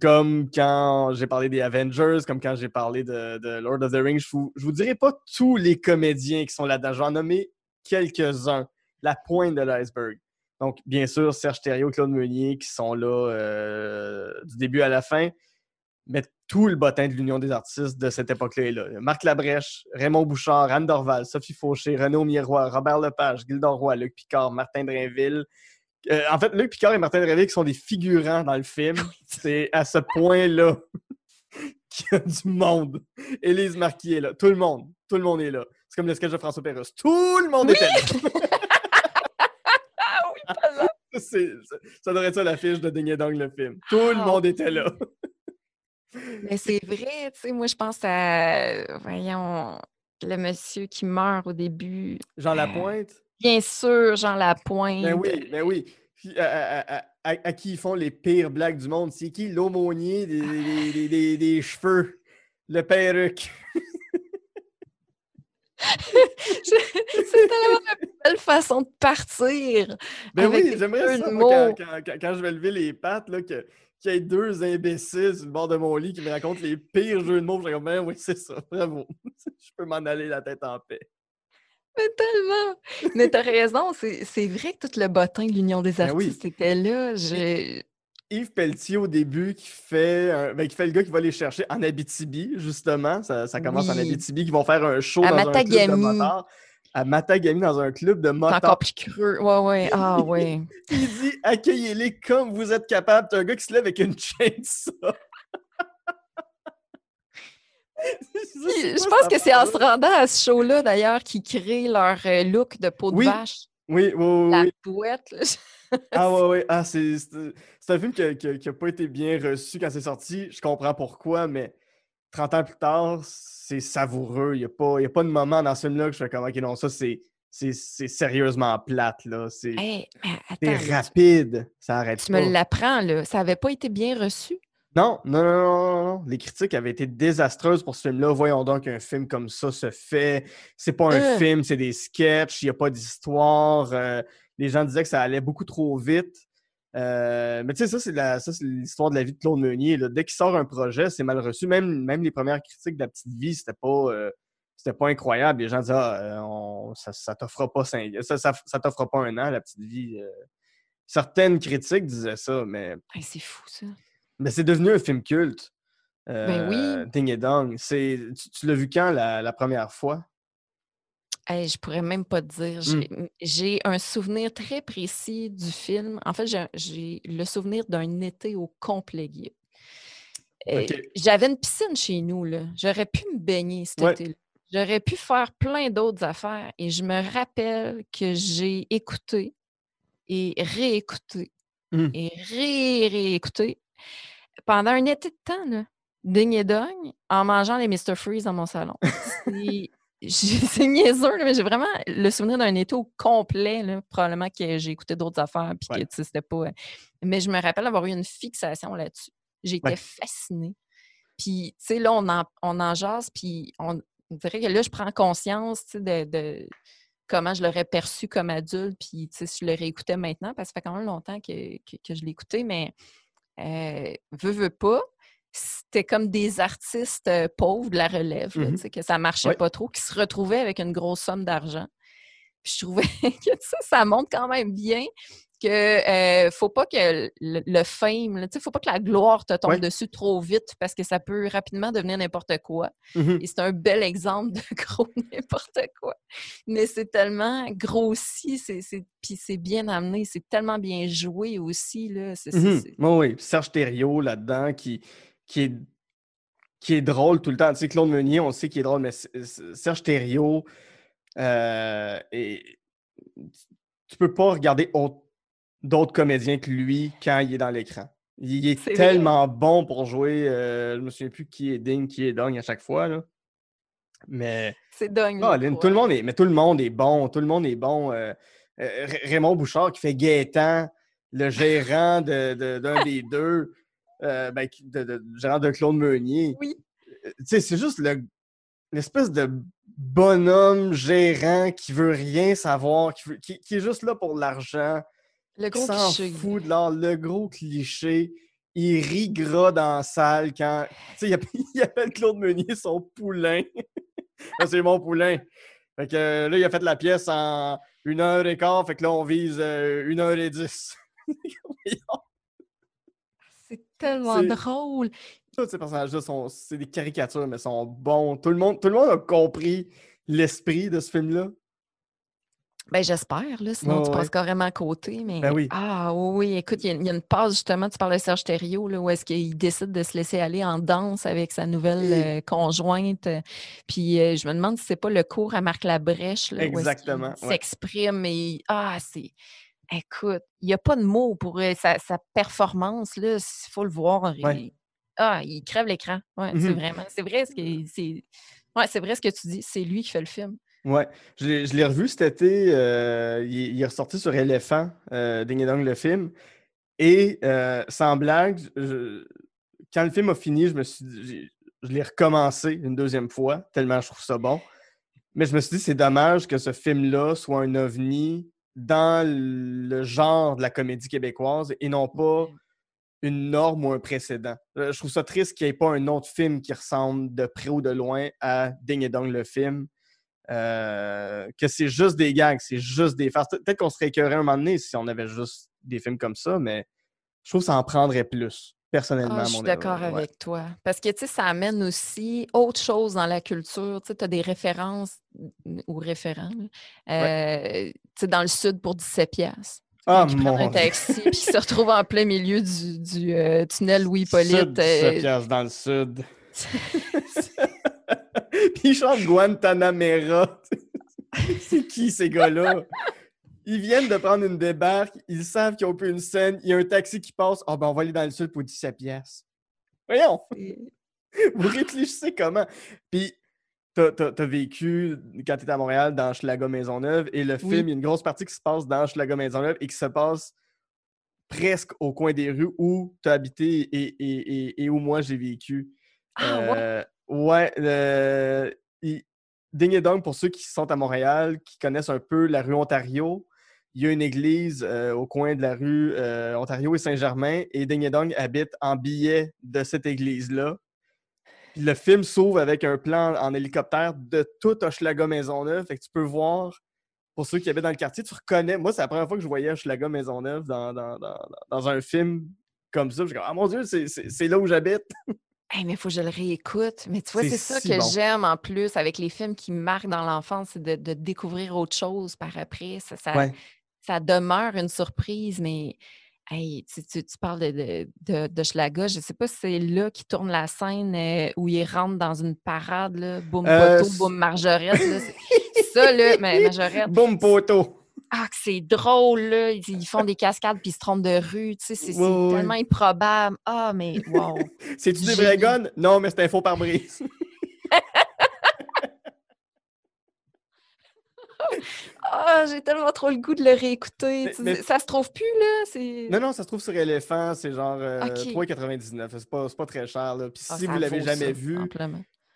comme quand j'ai parlé des Avengers, comme quand j'ai parlé de, de Lord of the Rings, je vous, je vous dirai pas tous les comédiens qui sont là-dedans. J'en ai nommé quelques-uns, la pointe de l'iceberg. Donc, bien sûr, Serge Thériault, Claude Meunier qui sont là euh, du début à la fin, mais tout le bottin de l'Union des artistes de cette époque-là est là. Marc Labrèche, Raymond Bouchard, Anne Dorval, Sophie Fauché, Renaud Miroir, Robert Lepage, Gildan Roy, Luc Picard, Martin Drainville. Euh, en fait, Luc Picard et Martin Drainville qui sont des figurants dans le film. C'est à ce point-là qu'il y a du monde. Élise Marquis est là. Tout le monde. Tout le monde est là. C'est comme le sketch de François Pérusse. Tout le monde Oui. était là. Ah oui, tellement. C'est- ça- devrait être ça l'affiche de Ding Dong, le film. Tout le Ah, monde était là. Mais c'est vrai, tu sais, moi je pense à, voyons, le monsieur qui meurt au début. Jean Euh, Lapointe? Bien sûr, Jean Lapointe. Ben oui, ben oui. À, à- à- à- à qui ils font les pires blagues du monde? C'est qui l'aumônier des, des- des- des- des cheveux? Le perruque. C'est tellement une belle façon de partir. Ben oui, j'aimerais ça, moi, quand, quand- je vais lever les pattes, là, que, qu'il y ait deux imbéciles sur le bord de mon lit qui me racontent les pires jeux de mots. Je ben oui, c'est ça, bravo. je peux m'en aller la tête en paix. Mais tellement. Mais t'as raison, c'est c'est vrai que tout le bottin de l'Union des Ben oui. artistes était là. Je... Yves Pelletier, au début, qui fait, un- ben, qui fait le gars qui va les chercher en Abitibi, justement. Ça, ça commence en. Abitibi, qui vont faire un show À dans un club de Matagami. motards. À Matagami, dans un club de motards. encore plus creux. Ouais, ouais. Ah, ouais. Il dit accueillez-les comme vous êtes capable. T'as un gars qui se lève avec une chainsaw. Puis, Je pense que c'est en se rendant à ce show-là, d'ailleurs, qu'ils créent leur euh, look de peau de Oui, vache. Oui, oui, oui. La oui. bouette, là. Ah ouais, ouais. Ah, c'est, un film qui n'a pas été bien reçu quand c'est sorti. Je comprends pourquoi, mais 30 ans plus tard, c'est savoureux. Il n'y a, pas- y a pas de moment dans ce film-là que je fais comme OK, non, ça, c'est, c'est, c'est sérieusement plate. Là. C'est, Hey, rapide. Ça arrête tu pas. me l'apprends, là. Ça n'avait pas été bien reçu? Non, non, non, non, non, non. Les critiques avaient été désastreuses pour ce film-là. Voyons donc un film comme ça se fait. C'est pas un Euh. film, c'est des sketchs, il n'y a pas d'histoire. euh, les gens disaient que ça allait beaucoup trop vite. Euh, mais tu sais, ça, c'est l'histoire de la vie de Claude Meunier. là. Dès qu'il sort un projet, c'est mal reçu. Même, même les premières critiques de la petite vie, c'était pas. euh, c'était pas incroyable. Les gens disaient ah, euh, on- ça, ça t'offrera pas cinq- ça, ça, pas un an, la petite vie. Certaines critiques disaient ça, mais c'est fou, ça. mais c'est devenu un film culte. Ben oui. Ding et Dong. Tu, tu l'as vu quand la, la première fois? Hey, je pourrais même pas te dire. J'ai Mmh. j'ai un souvenir très précis du film. En fait, j'ai le souvenir d'un été au complet, Guillaume. OK. j'avais une piscine chez nous. J'aurais pu me baigner cet Ouais. été-là. J'aurais pu faire plein d'autres affaires et je me rappelle que j'ai écouté et réécouté Mmh. et ré-réécouté pendant un été de temps, là, Ding et Dong, en mangeant les Mr. Freeze dans mon salon. C'est niaiseux, là, mais j'ai vraiment le souvenir d'un été au complet, là, probablement que j'ai écouté d'autres affaires puis que, Ouais. sais, c'était pas, mais je me rappelle avoir eu une fixation là-dessus. J'étais Ouais. fascinée. Puis, tu sais, là, on en on en jase, puis on dirait que là, je prends conscience, de de comment je l'aurais perçu comme adulte, puis, tu sais, si je le réécoutais maintenant, parce que ça fait quand même longtemps que que que je écouté, mais veux, veux pas, c'était comme des artistes, heu, pauvres de la relève, là, Mmh sais, que ça marchait Ouais. pas trop, qui se retrouvaient avec une grosse somme d'argent. Je trouvais que ça, ça montre quand même bien que, heu, faut pas que le le fame, tu faut pas que la gloire te tombe Ouais. dessus trop vite parce que ça peut rapidement devenir n'importe quoi. Mmh Et c'est un bel exemple de gros n'importe quoi. Mais c'est tellement grossi, c'est puis c'est bien amené, c'est tellement bien joué aussi, là. Mmh Oui, oui. Serge Thériault là-dedans qui, qui, est, qui est drôle tout le temps. Tu sais, Claude Meunier, on sait qu'il est drôle, mais Serge Thériault, euh, et, tu peux pas regarder autre- d'autres comédiens que lui quand il est dans l'écran. Il est, vrai. tellement bon pour jouer. euh, je me souviens plus qui est Ding, qui est Dong à chaque fois. Là. Mais c'est dingue. tout le monde est, mais tout le monde est bon. Tout le monde est bon. euh, euh, Ra- Raymond Bouchard qui fait Gaétan, le gérant de- de- d'un des deux, euh, ben, de, Claude Meunier. Oui. Euh, Tu sais, c'est juste le- l'espèce de bonhomme gérant qui veut rien savoir, qui, veut- qui- qui est juste là pour l'argent, Le qui gros s'en cliché. fout de l'art, le gros cliché. Il rit gras dans la salle quand. Tu sais, il appelle- il appelle Claude Meunier son poulain. Là, c'est mon poulain. Fait que euh, là, il a fait la pièce en une heure et quart. Fait que là, on vise euh, une heure et dix. Tellement drôle. Tous ces personnages-là sont. C'est des caricatures, mais sont bons. Tout le monde, tout le monde a compris l'esprit de ce film-là? Ben, j'espère, là, sinon tu ouais. passes carrément à côté. Mais... Ben oui. Ah oui, écoute, il y, a- il y a une passe justement, tu parles de Serge Thériault, là, où est-ce qu'il décide de se laisser aller en danse avec sa nouvelle euh, conjointe. Puis euh, je me demande si c'est pas le cours à Marc Labrèche, là, où ouais. s'exprime et ah, c'est. Écoute, il n'y a pas de mots pour euh, sa, sa performance, là, il faut le voir. il-. Ah, il crève l'écran. Ouais, c'est Mhm. vraiment. C'est vrai ce que c'est. Ouais, c'est vrai ce que tu dis. C'est lui qui fait le film. Ouais, je l'ai revu cet été. euh, il, est- il est ressorti sur Éléphant, euh, Ding et Dong, le film. Et euh, sans blague, je- quand le film a fini, je me suis dit- je l'ai recommencé une deuxième fois, tellement je trouve ça bon. Mais je me suis dit, c'est dommage que ce film-là soit un ovni dans le genre de la comédie québécoise et non pas une norme ou un précédent. Euh, Je trouve ça triste qu'il n'y ait pas un autre film qui ressemble de près ou de loin à Ding et Dong le film. Euh, que c'est juste des gags, c'est juste des farces. Peut-être qu'on serait écœuré un moment donné si on avait juste des films comme ça, mais je trouve que ça en prendrait plus, personnellement. Ah, je suis d'accord. Ouais. avec toi. Parce que, tu sais, ça amène aussi autre chose dans la culture. Tu sais, tu as des références ou référents, euh, tu sais, dans le sud pour 17 piastres. Ah, qui mon un taxi puis se retrouvent en plein milieu du, du, euh, tunnel Louis-Hippolyte. 17 euh, piastres dans le sud. Puis ils chantent Guantanamera. c'est qui ces gars-là? Ils viennent de prendre une débarque, ils savent qu'ils ont plus une scène, il y a un taxi qui passe. Ah ben on va aller dans le sud pour 17 piastres. Voyons! Vous réfléchissez comment? Puis, t'as as, vécu, quand tu étais à Montréal, dans Schlaga Maisonneuve, et le Oui. film, il y a une grosse partie qui se passe dans Schlaga Maisonneuve et qui se passe presque au coin des rues où tu as habité et, et, et, et où moi j'ai vécu. Ah, ouais? Euh, ouais, le- il- Ding et Dong, pour ceux qui sont à Montréal, qui connaissent un peu la rue Ontario, il y a une église euh, au coin de la rue euh, Ontario et Saint-Germain, et Ding et Dong habite en billet de cette église-là. Le film s'ouvre avec un plan en hélicoptère de tout Hochelaga Maisonneuve. Fait que tu peux voir, pour ceux qui habitent dans le quartier, tu reconnais. Moi, c'est la première fois que je voyais Hochelaga Maisonneuve dans, dans, dans, dans un film comme ça. Je comme, ah mon Dieu, c'est- là où j'habite. Hey, mais il faut que je le réécoute. Mais tu vois, C'est ça si que bon. j'aime en plus avec les films qui me marquent dans l'enfance, c'est de, de découvrir autre chose par après. Ça, ça, Ouais. Ça demeure une surprise, mais hey, tu, tu- tu parles de, de, de, de Schlager, je ne sais pas si c'est là qui tourne la scène euh, où il rentre dans une parade, là, boum Euh, poteau, boum margerette. là, ça, là, mais margerette, Boum poteau! ah, que c'est drôle, là. Ils, ils font des cascades puis ils se trompent de rue, tu sais, c'est tellement improbable. Ah, mais wow. C'est-tu des vrais guns? Non, mais c'est un faux pare-brise. Ah, j'ai tellement trop le goût de le réécouter. Mais- tu mais- sais, Ça se trouve plus, là. Non, non, ça se trouve sur Elephant, c'est genre euh, Ok. 3,99. C'est pas, c'est pas très cher. Là. Puis Ah, si vous l'avez jamais ça, vu,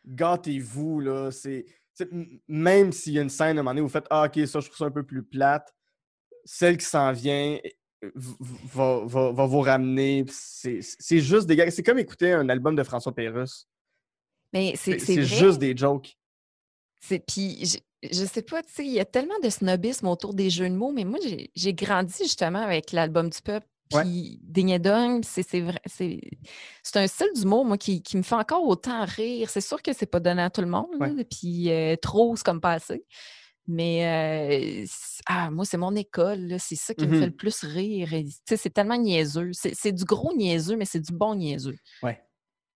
gâtez-vous. là. C'est, même s'il y a une scène à un moment donné où vous faites Ah, ok, ça, je trouve ça un peu plus plate, celle qui s'en vient eh, va, va- va vous ramener. C'est, juste des gars. C'est comme écouter un album de François Pérusse. Mais c'est, juste des jokes. Puis, je, sais pas, tu sais, il y a tellement de snobisme autour des jeux de mots, mais moi, j'ai, grandi justement avec l'album du peuple. Ouais. Puis et Dong, c'est, vrai, c'est, un style d'humour, moi, qui, qui me fait encore autant rire. C'est sûr que c'est pas donné à tout le monde, Ouais. puis euh, trop, c'est comme pas assez. Mais euh, ah, moi, c'est mon école, c'est ça qui me fait Mhm. le plus rire. C'est tellement niaiseux. C'est, c'est du gros niaiseux, mais c'est du bon niaiseux. Ouais.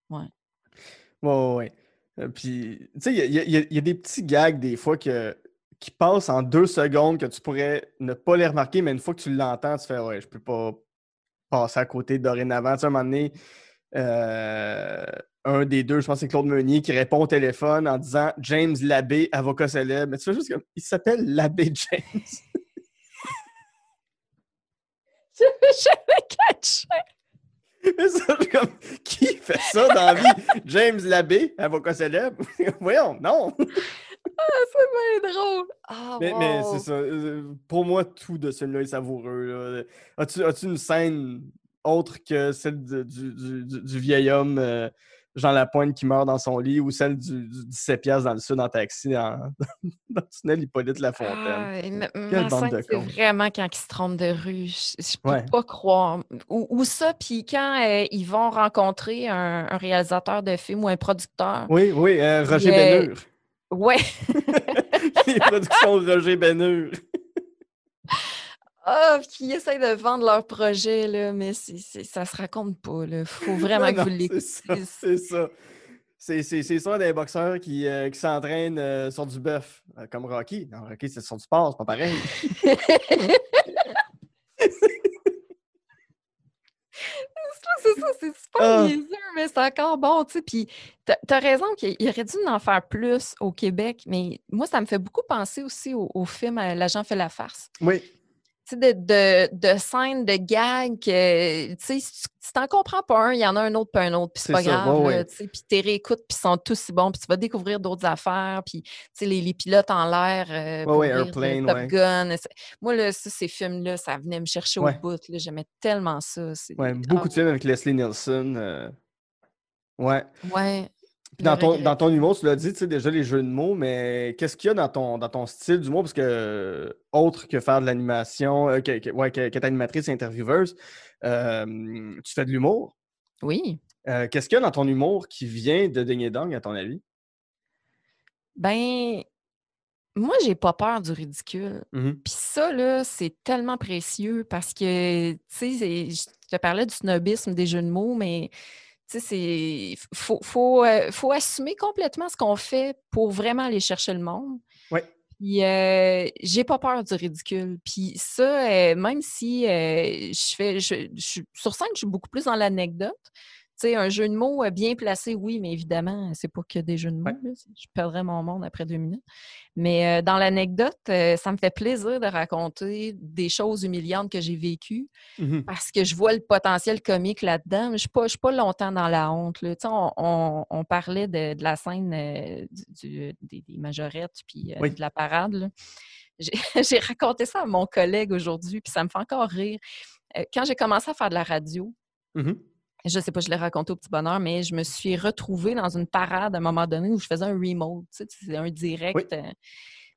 Ouais. Ouais, ouais, ouais. Euh, Puis, tu sais, il y a, des petits gags des fois que, qui passent en deux secondes que tu pourrais ne pas les remarquer, mais une fois que tu l'entends, tu fais Ouais, je peux pas passer à côté dorénavant. Tu sais, à un moment donné, euh, un des deux, je pense que c'est Claude Meunier, qui répond au téléphone en disant James Labbé, avocat célèbre. Mais tu fais juste comme il s'appelle Labbé James. J'avais catché. Mais ça, je suis comme qui fait ça dans la vie? James Labbé, avocat célèbre? Voyons, non. C'est bien drôle. Ah, Mais, mais c'est ça. euh, Pour moi, tout de ce film-là est savoureux. là. As-tu, as-tu une scène autre que celle de- du- du- du vieil homme euh, Jean Lapointe qui meurt dans son lit ou celle du, du 17 piastres dans le sud en taxi dans, dans le tunnel Hippolyte Lafontaine? Ah, Quelle bande de c'est cons. vraiment quand ils se trompent de rue. Je, je peux Ouais. pas croire. Ou, ou ça, puis quand euh, ils vont rencontrer un, un réalisateur de film ou un producteur. Oui, oui, euh, Roger euh, Bénure. Ouais. Les productions Roger Bénure. Ah, qui essayent de vendre leur projet, là, mais c'est, c'est- ça se raconte pas. Il faut vraiment Non, que vous l'écoutiez. C'est ça. C'est ça. Des boxeurs qui, euh, qui s'entraînent euh, sur du bœuf, euh, comme Rocky. Non, Rocky, c'est sur du sport, c'est pas pareil. c'est ça, c'est super Ah. niaiseux, mais c'est encore bon, tu sais. Puis t'as as raison qu'il il aurait dû en faire plus au Québec, mais moi, ça me fait beaucoup penser aussi au, au film L'agent fait la farce. Oui. Tu de, de, de scènes, de gags, que, tu sais, si tu t'en comprends pas un, il y en a un autre, puis un autre, puis c'est pas ça, grave, ouais, ouais. tu puis t'es réécoutes, puis ils sont tous si bons, puis tu vas découvrir d'autres affaires, puis, tu les, les pilotes en l'air, euh, pour ouais, Airplane, Top. Gun, moi, là, ça, ces films-là, ça venait me chercher au bout, là, j'aimais tellement ça. ah beaucoup de films avec Leslie Nielsen. euh, Ouais. Ouais. Puis dans ton, dans ton humour, tu l'as dit, tu sais, déjà les jeux de mots, mais qu'est-ce qu'il y a dans ton, dans ton style d'humour? Parce que, euh, autre que faire de l'animation, euh, que, que- ouais, que, qu'être animatrice et intervieweuse, euh, tu fais de l'humour? Oui. Euh, qu'est-ce qu'il y a dans ton humour qui vient de Ding et Dong, à ton avis? Ben, moi, j'ai pas peur du ridicule. Mhm. Puis ça, là, c'est tellement précieux parce que, tu sais, je te parlais du snobisme des jeux de mots, mais, tu sais, c'est. Faut, faut, euh, faut assumer complètement ce qu'on fait pour vraiment aller chercher le monde. Ouais. Puis, euh, j'ai pas peur du ridicule. Puis ça, euh, même si je fais. Je, je suis- sur scène, je suis beaucoup plus dans l'anecdote. Sais, un jeu de mots euh, bien placé, oui, mais évidemment, c'est pas que des jeux de mots. Ouais. là. Je perdrais mon monde après deux minutes. Mais euh, dans l'anecdote, euh, ça me fait plaisir de raconter des choses humiliantes que j'ai vécues Mhm. parce que je vois le potentiel comique là-dedans. Je ne suis, pas- je suis pas longtemps dans la honte. là. On, on- on parlait de, de la scène euh, du- des, des majorettes puis euh, Oui. de la parade. là. J'ai raconté ça à mon collègue aujourd'hui, puis ça me fait encore rire. Euh, Quand j'ai commencé à faire de la radio, Mhm. Je ne sais pas, je l'ai raconté au petit bonheur, mais je me suis retrouvée dans une parade à un moment donné où je faisais un remote, tu sais, c'est un direct. Oui. euh,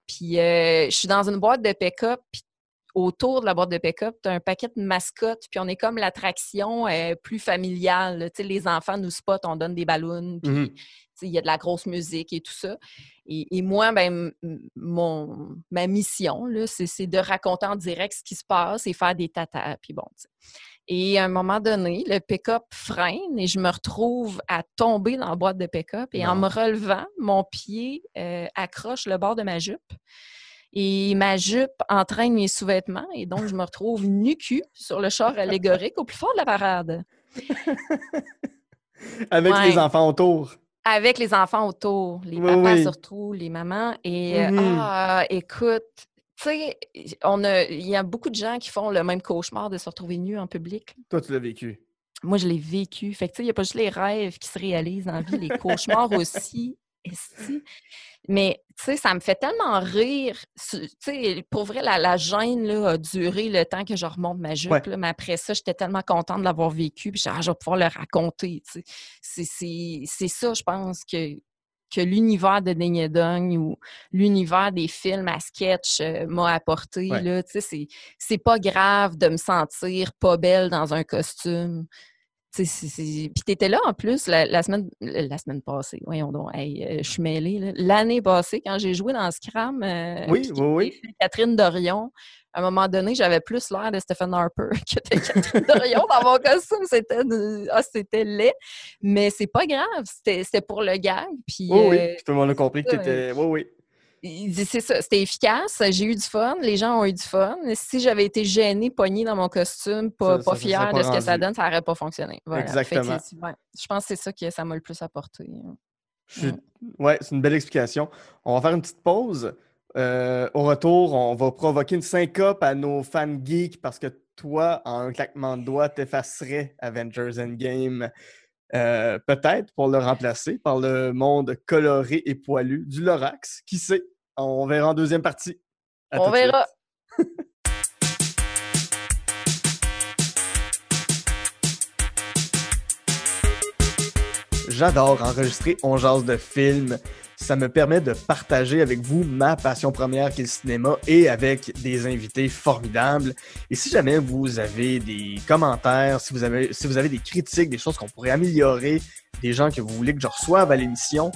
Puis euh, je suis dans une boîte de pick-up, puis autour de la boîte de pick-up, tu as un paquet de mascottes, puis on est comme l'attraction euh, plus familiale. Tu sais, les enfants nous spotent, on donne des ballons, puis sais, il y a de la grosse musique et tout ça. Et, et moi, ben, mon, ma mission, là, c'est c'est de raconter en direct ce qui se passe et faire des tatas. Puis bon, tu sais. Et à un moment donné, le pick-up freine et je me retrouve à tomber dans la boîte de pick-up. Et en me relevant, mon pied euh, accroche le bord de ma jupe. Et ma jupe entraîne mes sous-vêtements. Et donc, je me retrouve nu-cul sur le char allégorique au plus fort de la parade. Avec Ouais. les enfants autour. Avec les enfants autour, les Oui, papas oui. surtout, les mamans. Et euh, Mhm. ah, écoute, tu sais, on a, il y a beaucoup de gens qui font le même cauchemar de se retrouver nus en public. Toi, tu l'as vécu. Moi, je l'ai vécu. Fait que, tu sais, il n'y a pas juste les rêves qui se réalisent la vie, les cauchemars aussi. esti. Mais, tu sais, ça me fait tellement rire. Su- Tu sais, pour vrai, la, la gêne là, a duré le temps que je remonte ma jupe. Ouais. là, mais après ça, j'étais tellement contente de l'avoir vécu. Puis, dit, Ah, je vais pouvoir le raconter. tu sais. C'est ça, je pense, que, que l'univers de Ding ou l'univers des films à sketch euh, m'a apporté. Ouais. là. C'est c'est pas grave de me sentir pas belle dans un costume. Puis t'étais là en plus la, la semaine la semaine passée. Voyons donc, hey, euh, je suis mêlée. L'année passée, quand j'ai joué dans Scram, euh, Oui, oui, oui. Catherine Dorion, à un moment donné, j'avais plus l'air de Stephen Harper que de Catherine Dorion dans mon costume. C'était ah, c'était laid. Mais c'est pas grave. C'était pour le gag. Puis, Oui, oui. euh, Puis tout le monde a compris que ça, tu étais. Oui, oui. Il dit, c'est ça, c'était efficace, j'ai eu du fun, les gens ont eu du fun. Si j'avais été gênée, pognée dans mon costume, pas, Ça- pas ça fière pas de ce que ça donne, ça n'aurait pas fonctionné. Voilà. Fait que Exactement. ouais, je pense que c'est ça que ça m'a le plus apporté. Suis- Ouais, c'est une belle explication. On va faire une petite pause. Euh, au retour, on va provoquer une syncope à nos fans geeks parce que toi, en un claquement de doigts, t'effacerais Avengers Endgame. euh, Peut-être pour le remplacer par le monde coloré et poilu du Lorax. Qui sait? On verra en deuxième partie. À On verra. J'adore enregistrer On jase de films. Ça me permet de partager avec vous ma passion première qui est le cinéma et avec des invités formidables. Et si jamais vous avez des commentaires, si vous avez, si vous avez des critiques, des choses qu'on pourrait améliorer, des gens que vous voulez que je reçoive à l'émission,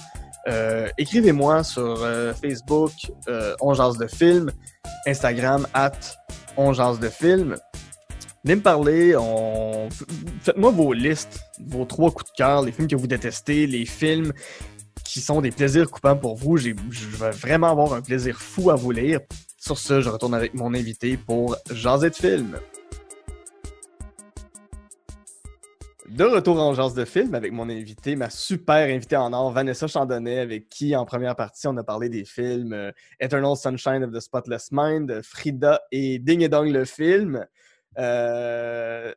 euh, écrivez-moi sur euh, Facebook, euh, On de films, Instagram, at On de films. Venez me parler, faites-moi vos listes, vos trois coups de cœur, les films que vous détestez, les films qui sont des plaisirs coupants pour vous. Je vais vraiment avoir un plaisir fou à vous lire. Sur ce, je retourne avec mon invité pour Jaser de films. De retour en Jase de film avec mon invité, ma super invitée en or, Vanessa Chandonnet, avec qui, en première partie, on a parlé des films euh, Eternal Sunshine of the Spotless Mind, Frida et Ding et Dong le film. Euh,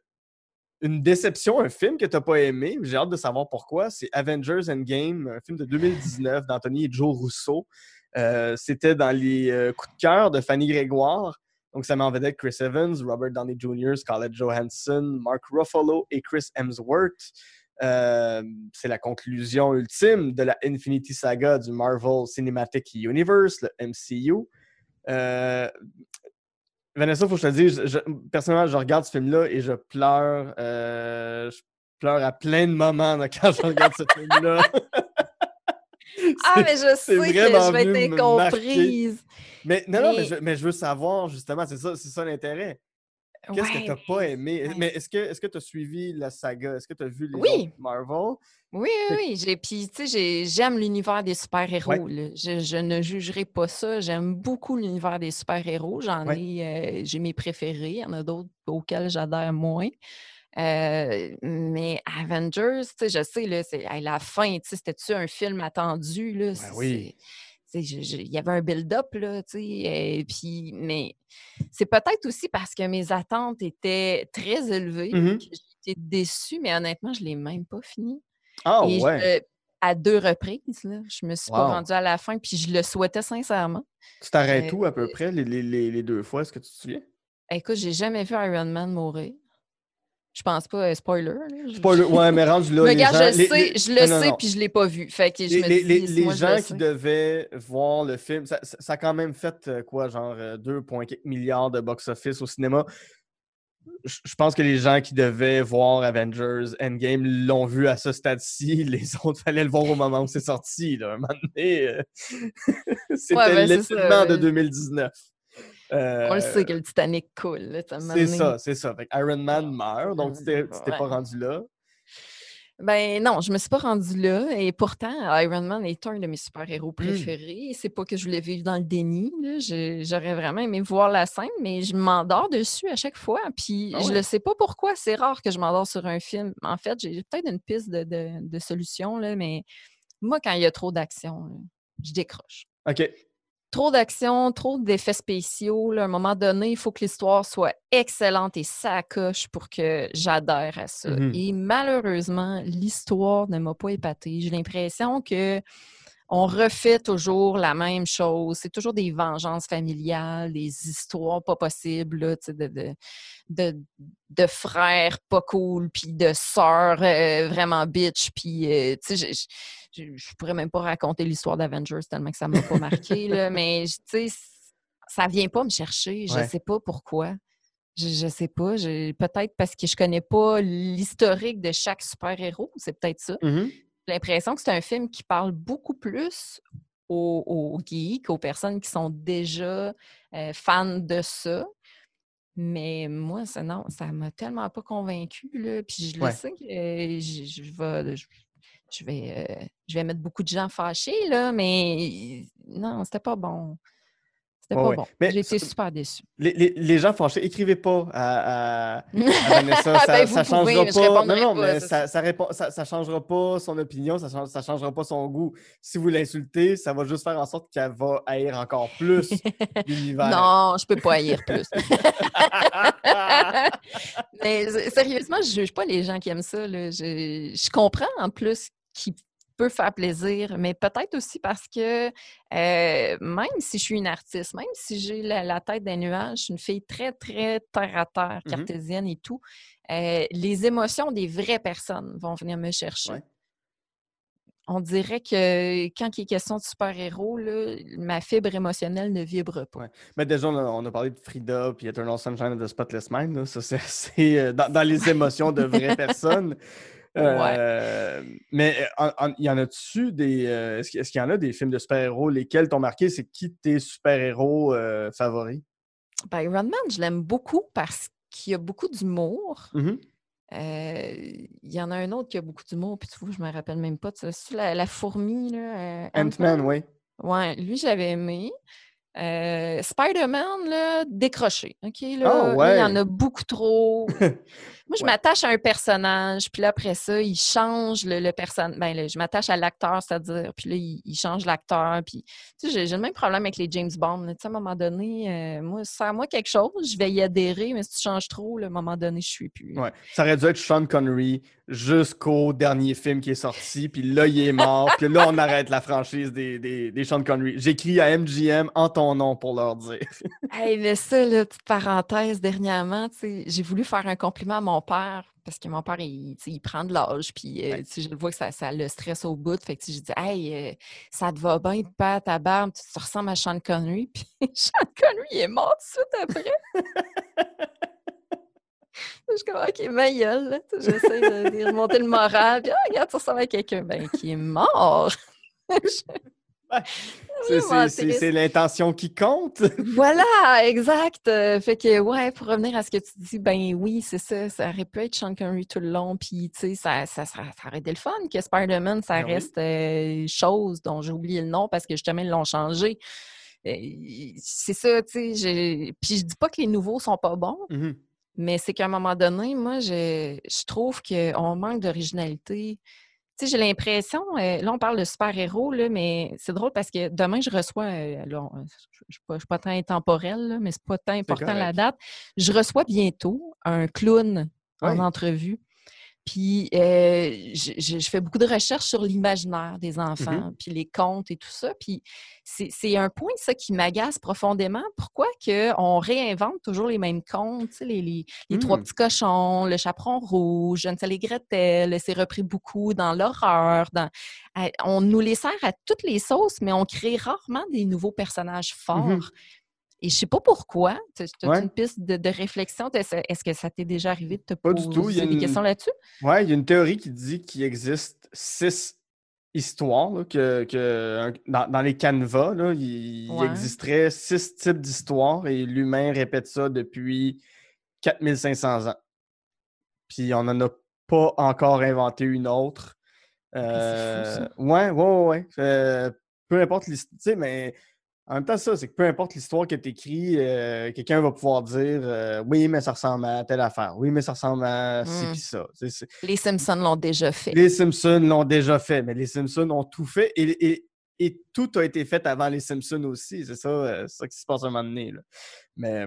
une déception, un film que tu n'as pas aimé, j'ai hâte de savoir pourquoi, c'est Avengers Endgame, un film de 2019 d'Anthony et Joe Russo. Euh, C'était dans les euh, coups de cœur de Fanny Grégoire. Donc, ça met en vedette Chris Evans, Robert Downey Jr., Scarlett Johansson, Mark Ruffalo et Chris Hemsworth. Euh, c'est la conclusion ultime de la Infinity Saga du Marvel Cinematic Universe, le MCU. Euh, Vanessa, faut que personnellement, je regarde ce film-là et je pleure. euh, je pleure à plein de moments quand je regarde ce film-là. Ah, mais je sais que je vais être incomprise. Mais non, non, mais Mais- je, mais je veux savoir, justement, c'est ça, c'est ça l'intérêt. Qu'est-ce que Ouais, tu n'as pas aimé? ouais. Mais est-ce que tu as suivi la saga? Est-ce que tu as vu les Oui. Marvel? Oui, oui, oui. Puis, tu sais, j'ai- j'aime l'univers des super-héros. Je, je ne jugerai pas ça. J'aime beaucoup l'univers des super-héros. J'en ai, euh, j'ai mes préférés. Il y en a d'autres auxquels j'adhère moins. Euh, mais Avengers, je sais, là, c'est à la fin, c'était-tu un film attendu? Là, Ben oui. Il y avait un build-up, là, tu sais, puis, mais c'est peut-être aussi parce que mes attentes étaient très élevées Mhm. que j'ai été déçue, mais honnêtement, je ne l'ai même pas fini. Ah ouais. je- à deux reprises, là, je me suis pas rendue à la fin, puis je le souhaitais sincèrement. Tu t'arrêtes euh, où à peu près les- les deux fois? Est-ce que tu te souviens? Écoute, j'ai jamais vu Iron Man mourir. Je pense pas, euh, spoiler. Spoiler, ouais, mais rendu là. je, les, sais, je ah, le sais, puis je l'ai pas vu. Fait que les, les, les gens qui devaient voir le film, ça, ça, a quand même fait euh, quoi, genre euh, 2,4 milliards de box-office au cinéma. Je, pense que les gens qui devaient voir Avengers Endgame l'ont vu à ce stade-ci. Les autres, fallait le voir au moment où c'est sorti. Là. Un moment donné, c'était ouais, ben, de 2019. On le sait euh, que le Titanic coule. C'est ça, c'est ça. Fait Iron Man oh, meurt, donc tu t'es pas rendu là. Ben non, je me suis pas rendue là. Et pourtant, Iron Man est un de mes super-héros mmh. préférés. C'est pas que je voulais vivre dans le déni. J'aurais vraiment aimé voir la scène, mais je m'endors dessus à chaque fois. Puis ah je ouais? le sais pas pourquoi. C'est rare que je m'endors sur un film. En fait, j'ai peut-être une piste de, de, solution, là, mais moi, quand il y a trop d'action, je décroche. OK trop d'action, trop d'effets spéciaux. là. À un moment donné, il faut que l'histoire soit excellente et ça coche pour que j'adhère à ça. Mhm. Et malheureusement, l'histoire ne m'a pas épatée. J'ai l'impression que on refait toujours la même chose. C'est toujours des vengeances familiales, des histoires pas possibles, là, de, de, de, de frères pas cool, puis de sœurs euh, vraiment bitch, puis euh, tu sais, je- je, je, je pourrais même pas raconter l'histoire d'Avengers tellement que ça m'a pas marqué, là, mais tu sais, ça vient pas me chercher. Je Ouais. sais pas pourquoi. Je, je sais pas. Peut-être parce que je connais pas l'historique de chaque super-héros. C'est peut-être ça. Mhm. J'ai l'impression que c'est un film qui parle beaucoup plus aux, aux geeks, aux personnes qui sont déjà euh, fans de ça. Mais moi, ça, non, ça m'a tellement pas convaincue. Là. Puis je le Ouais. sais que euh, je, je vais, je, je vais, euh, je vais mettre beaucoup de gens fâchés, là, mais non, c'était pas bon. C'était pas ouais. bon. Mais J'ai été ça- super déçue. Les, les- les gens fâchés, écrivez pas à, à- à Vanessa, ça, ben, ça vous pouvez, changera pas. Non, non, pas, mais ça, ça, répond, ça, changera pas son opinion, ça, change- ça changera pas son goût. Si vous l'insultez, ça va juste faire en sorte qu'elle va haïr encore plus l'univers. Non, je peux pas haïr plus. Mais sérieusement, je juge pas les gens qui aiment ça. là. Je, je comprends en plus qu'il peut faire plaisir, mais peut-être aussi parce que euh, même si je suis une artiste, même si j'ai la, la tête des nuages, je suis une fille très, très terre à terre, Mhm. cartésienne et tout, euh, les émotions des vraies personnes vont venir me chercher. Ouais. On dirait que quand il est question de super-héros, ma fibre émotionnelle ne vibre pas. Ouais. Mais déjà, on a, on a parlé de Frida puis Eternal Sunshine of the Spotless Mind. là. Ça, c'est euh, dans, dans les émotions de vraies personnes. Euh, Mais euh, il y en a-tu des. euh, Est-ce qu'il y en a des films de super-héros? Lesquels t'ont marqué? C'est qui tes super-héros euh, favoris? Ben, Iron Man, je l'aime beaucoup parce qu'il y a beaucoup d'humour. Mhm. Euh, Il y en a un autre qui a beaucoup d'humour, puis tu vois, je me rappelle même pas. C'est la, la fourmi, là. euh, Ant-Man, oui. Ouais, lui, j'avais aimé. Euh, Spider-Man, là, décroché. OK? Là, Ah, il y en a beaucoup trop. Moi, je Ouais. m'attache à un personnage, puis là, après ça, il change le, le personnage. Ben, là, je m'attache à l'acteur, c'est-à-dire, puis là, il, il change l'acteur. Puis, tu sais, j'ai le même problème avec les James Bond. Tu sais, à un moment donné, euh, moi, sers-moi quelque chose, je vais y adhérer, mais si tu changes trop, là, à un moment donné, je suis plus. Ouais. Ça aurait dû être Sean Connery jusqu'au dernier film qui est sorti, puis là, il est mort, puis là, on arrête la franchise des, des, des Sean Connery. J'écris à MGM en ton nom pour leur dire. Hey, mais ça, là, petite parenthèse, dernièrement, tu sais, j'ai voulu faire un compliment à mon père parce que mon père, il, prend de l'âge, puis euh, Ouais. je le vois que ça, ça le stresse au bout. Fait que j'ai dit, hey, euh, ça te va bien, pas ta barbe, tu te ressembles à Sean Connery? Puis Sean Connery il est mort tout de suite après. je suis comme, OK, ma gueule, J'essaie de, de remonter le moral. Puis, ah, regarde, tu ressembles à quelqu'un. Ben, qui est mort. C'est- Vraiment C'est l'intention qui compte. Voilà, exact. Euh, fait que, ouais, pour revenir à ce que tu dis, ben oui, c'est ça. Ça aurait pu être Sean Connery tout le long. Puis, tu sais, ça, ça, ça, ça aurait été le fun que Spider-Man, ça Ben oui. reste euh, chose dont j'ai oublié le nom parce que justement, ils l'ont changé. Euh, c'est ça, tu sais. Puis, je dis pas que les nouveaux sont pas bons, Mhm. mais c'est qu'à un moment donné, moi, je, je trouve qu'on manque d'originalité. Tu sais, j'ai l'impression, euh, là, on parle de super-héros, là, mais c'est drôle parce que demain, je reçois, euh, là, je ne suis, pas- je suis pas tant intemporelle, là, mais c'est pas tant important la date. Je reçois bientôt un clown en entrevue. Puis euh, je, je- je fais beaucoup de recherches sur l'imaginaire des Mm-hmm. enfants, puis les contes et tout ça. Puis c'est un point, ça, qui m'agace profondément. Pourquoi que on réinvente toujours les mêmes contes, tu sais, les, les, les trois Mm. petits cochons, le chaperon rouge, Hansel et Gretel, c'est repris beaucoup dans l'horreur. Dans... On nous les sert à toutes les sauces, mais on crée rarement des nouveaux personnages forts. Mhm. Et je sais pas pourquoi. Tu as Ouais. une piste de, de réflexion? Est-ce que ça t'est déjà arrivé de te Pas du poser tout, il y a des une- questions là-dessus? Ouais, il y a une théorie qui dit qu'il existe six histoires, là, que, dans, dans les canevas, là, il, existerait six types d'histoires et l'humain répète ça depuis 4500 ans. Puis on n'en a pas encore inventé une autre. c'est fou, ça. Euh, ouais, ouais, ouais. Euh, peu importe l'histoire, tu sais, mais en même temps, ça, c'est que peu importe l'histoire que tu écris, quelqu'un va pouvoir dire euh, Oui, mais ça ressemble à telle affaire. Oui, mais ça ressemble à ci Mm. puis ça. C'est- c'est- Les Simpsons l'ont déjà fait. Les Simpsons l'ont déjà fait, mais les Simpsons ont tout fait et, et- et tout a été fait avant les Simpsons aussi. C'est ça, euh, c'est ça qui se passe à un moment donné. là. Mais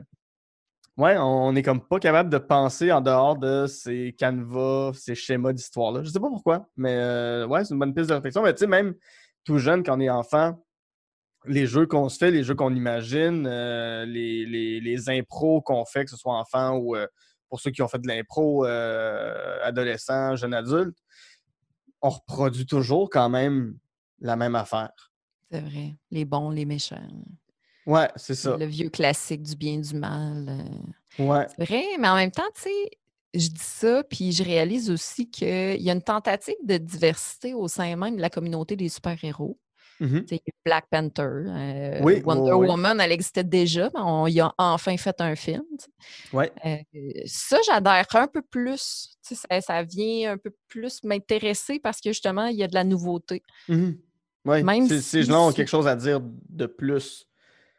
ouais, on est comme pas capable de penser en dehors de ces canevas, ces schémas d'histoire-là. Je sais pas pourquoi, mais euh, ouais, c'est une bonne piste de réflexion. Mais tu sais, même tout jeune, quand on est enfant, les jeux qu'on se fait, les jeux qu'on imagine, euh, les, les, les impros qu'on fait, que ce soit enfant ou euh, pour ceux qui ont fait de l'impro, euh, adolescent, jeune adulte, on reproduit toujours quand même la même affaire. C'est vrai. Les bons, les méchants. Ouais, c'est ça. Le vieux classique du bien, du mal. euh. Ouais. C'est vrai, mais en même temps, tu sais, je dis ça, puis je réalise aussi qu'il y a une tentative de diversité au sein même de la communauté des super-héros. A Black Panther, euh, Oui, Wonder oui, oui. Woman, elle existait déjà, mais on y a enfin fait un film. Euh, ça, j'adhère un peu plus. Ça, ça vient un peu plus m'intéresser parce que justement, il y a de la nouveauté. Mhm. Ouais. Même Ces- Ces si gens ont c'est- quelque chose à dire de plus.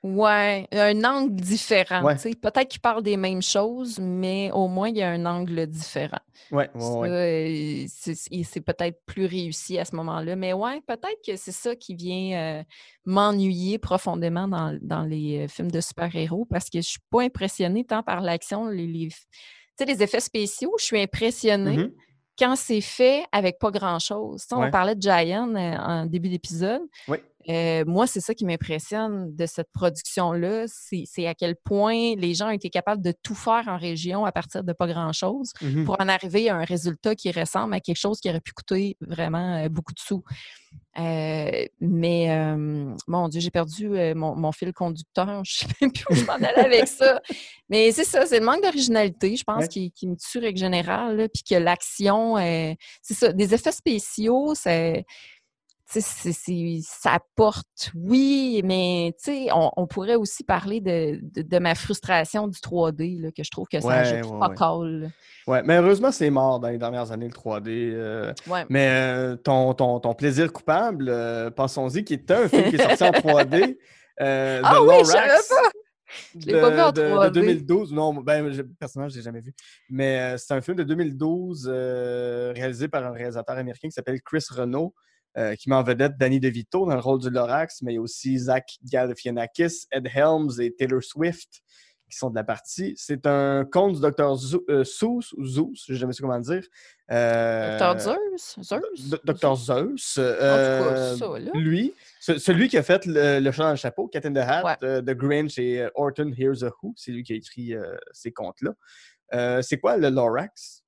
Ouais, un angle différent. Ouais. Peut-être qu'ils parlent des mêmes choses, mais au moins, il y a un angle différent. Ouais, ouais, Ça, ouais. euh, c'est peut-être plus réussi à ce moment-là. Mais ouais, peut-être que c'est ça qui vient euh, m'ennuyer profondément dans, dans les euh, films de super-héros parce que je suis pas impressionnée tant par l'action, les, les, les effets spéciaux. Je suis impressionnée Mhm. Quand c'est fait avec pas grand-chose. Ouais. On parlait de Giant euh, en début d'épisode. Oui. Euh, moi, c'est ça qui m'impressionne de cette production-là. C'est à quel point les gens ont été capables de tout faire en région à partir de pas grand-chose Mhm. pour en arriver à un résultat qui ressemble à quelque chose qui aurait pu coûter vraiment euh, beaucoup de sous. Euh, mais euh, mon Dieu, j'ai perdu euh, mon, mon fil conducteur. Je sais même plus où je m'en allais avec ça. Mais c'est ça, c'est le manque d'originalité, je pense, Ouais. qui, qui me tue règle générale. Puis que l'action, c'est ça, des effets spéciaux, c'est. C'est- ça apporte, oui, mais tu sais, on, on pourrait aussi parler de, de, de ma frustration du 3D, là, que je trouve que ça Ouais, ouais, pas ouais. call. là. Ouais, mais heureusement, c'est mort dans les dernières années, le 3D. euh. Mais euh, ton, ton, ton plaisir coupable, euh, pensons-y, qui était un film qui est sorti en 3D. euh, Ah The oui, je savais pas! Je l'ai pas vu en de, de- de 3D. 2012. Non, ben, je- personnellement, je l'ai jamais vu. Mais c'est un film de 2012 euh, réalisé par un réalisateur américain qui s'appelle Chris Renault, euh, qui met en vedette Danny DeVito dans le rôle du Lorax, mais il y a aussi Zach Galifianakis, Ed Helms et Taylor Swift qui sont de la partie. C'est un conte du Dr. Zou- euh, Seuss, ou Zeus, je ne sais jamais comment le dire. Euh, Dr. Zeus? Zeus? D- Dr. Zeus. cas, euh, ça, là. lui, ce- celui qui a fait le, le chat dans le chapeau, Cat in the Hat, Ouais. The Grinch et Orton Hears a Who, c'est lui qui a écrit ces contes-là. C'est quoi le Lorax?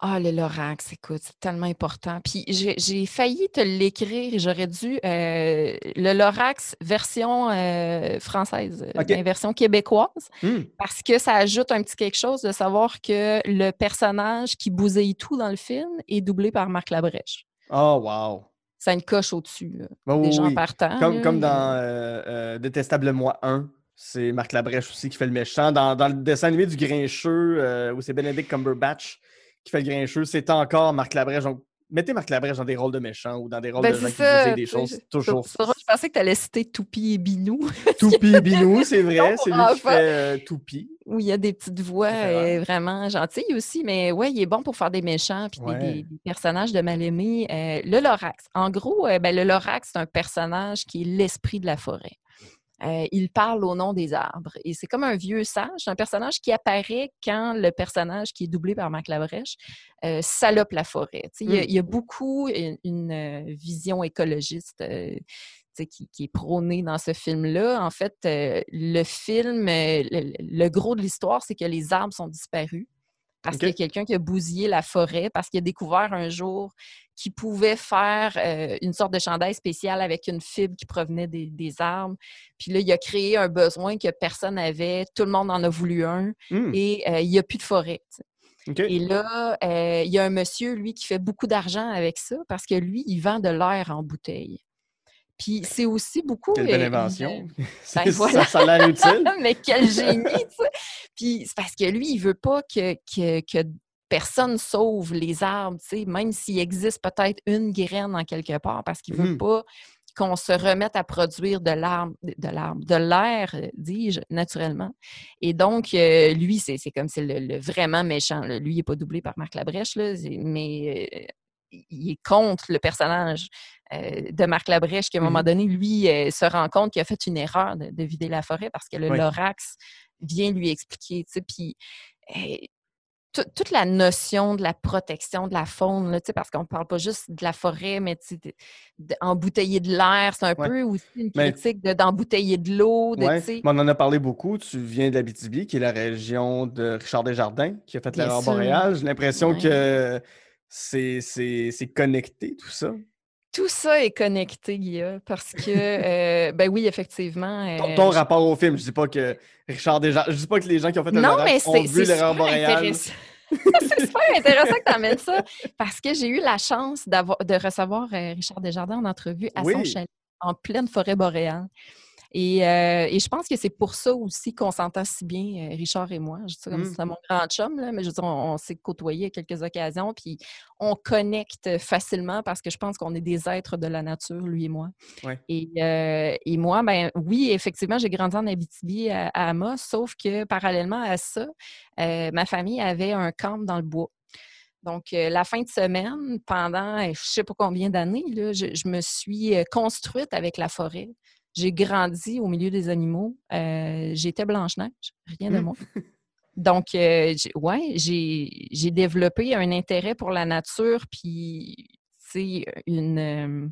Ah, le Lorax, écoute, c'est tellement important. Puis j'ai failli te l'écrire et j'aurais dû. euh, le Lorax version euh, française, euh, ben, version québécoise, Hmm, parce que ça ajoute un petit quelque chose de savoir que le personnage qui bousille tout dans le film est doublé par Marc Labrèche. Oh, wow. Ça a une coche au-dessus, oui, des gens partant. Comme, là, comme il- dans euh, Détestable Moi 1, c'est Marc Labrèche aussi qui fait le méchant. Dans, dans le dessin animé du Grincheux, où c'est Benedict Cumberbatch qui fait le Grincheux, c'est encore Marc Labrèche. Donc, mettez Marc Labrèche dans des rôles de méchants ou dans des rôles Ben, de gens qui bousillent des choses. je- Toujours. Je pensais que tu allais citer Toupie et Binou. Toupie Binou, c'est vrai. C'est lui qui fait euh, Toupie. où il y a des petites voix euh, vraiment gentilles aussi, mais ouais, il est bon pour faire des méchants puis des- Ouais. des, des personnages de mal-aimés. Euh, le Lorax, en gros, euh, ben, le Lorax, c'est un personnage qui est l'esprit de la forêt. Euh, il parle au nom des arbres. Et c'est comme un vieux sage, un personnage qui apparaît quand le personnage qui est doublé par Marc Labrèche euh, salope la forêt. Il y, a, il y, a, beaucoup une, euh, vision écologiste qui, qui, est prônée dans ce film-là. En fait, le film, le, le gros de l'histoire, c'est que les arbres sont disparus parce qu'il y a quelqu'un qui a bousillé la forêt, parce qu'il a découvert un jour qu'il pouvait faire euh, une sorte de chandail spécial avec une fibre qui provenait des, arbres. Puis là, il a créé un besoin que personne n'avait, tout le monde en a voulu un, mmh. et euh, il n'y a plus de forêt. Et là, euh, il y a un monsieur, lui, qui fait beaucoup d'argent avec ça parce que lui, il vend de l'air en bouteille. Puis c'est aussi beaucoup. Quelle belle invention. Ben, ça, ça, a l'air utile. Mais quel génie, tu sais. Puis c'est parce que lui, il veut pas que, que, que personne sauve les arbres, tu sais, même s'il existe peut-être une graine en quelque part, parce qu'il veut mmh. pas qu'on se remette à produire de l'arbre, de l'arbre, de l'air, euh, dis-je, naturellement. Et donc, euh, lui, c'est, comme c'est le, vraiment méchant. Lui, il n'est pas doublé par Marc Labrèche, là, mais euh, il est contre le personnage euh, de Marc Labrèche qui, à un moment mmh donné, lui, euh, se rend compte qu'il a fait une erreur de, vider la forêt parce que le Lorax vient lui expliquer. Puis eh, toute la notion de la protection de la faune, là, parce qu'on ne parle pas juste de la forêt, mais d'embouteiller de l'air, c'est un peu aussi une critique d'embouteiller de, l'eau. on en a parlé beaucoup. Tu viens de l'Abitibi, qui est la région de Richard Desjardins, qui a fait l'erreur boréale. J'ai l'impression que c'est connecté, tout ça? Tout ça est connecté, Guilla, parce que, euh, ben oui, effectivement. ton, euh, rapport au film, je dis pas que Richard je dis pas que les gens qui ont fait non, mais ont vu l'erreur boréale. c'est super intéressant que tu amènes ça, parce que j'ai eu la chance de recevoir euh, Richard Desjardins en entrevue à son chalet, en pleine forêt boréale. Euh, et, je pense que c'est pour ça aussi qu'on s'entend si bien, euh, Richard et moi. Je dis comme mmh. c'est mon grand chum, là, mais je veux dire, on, s'est côtoyé à quelques occasions, puis on connecte facilement parce que je pense qu'on est des êtres de la nature, lui et moi. Et, euh, et, moi, ben oui, effectivement, j'ai grandi en Abitibi à, Amos, sauf que parallèlement à ça, ma famille avait un camp dans le bois. Donc, la fin de semaine, pendant je ne sais pas combien d'années, je, je, me suis construite avec la forêt. J'ai grandi au milieu des animaux. Euh, j'étais Blanche-Neige, rien de mmh. moins. Donc, euh, ouais, j'ai développé un intérêt pour la nature, puis, c'est une, euh,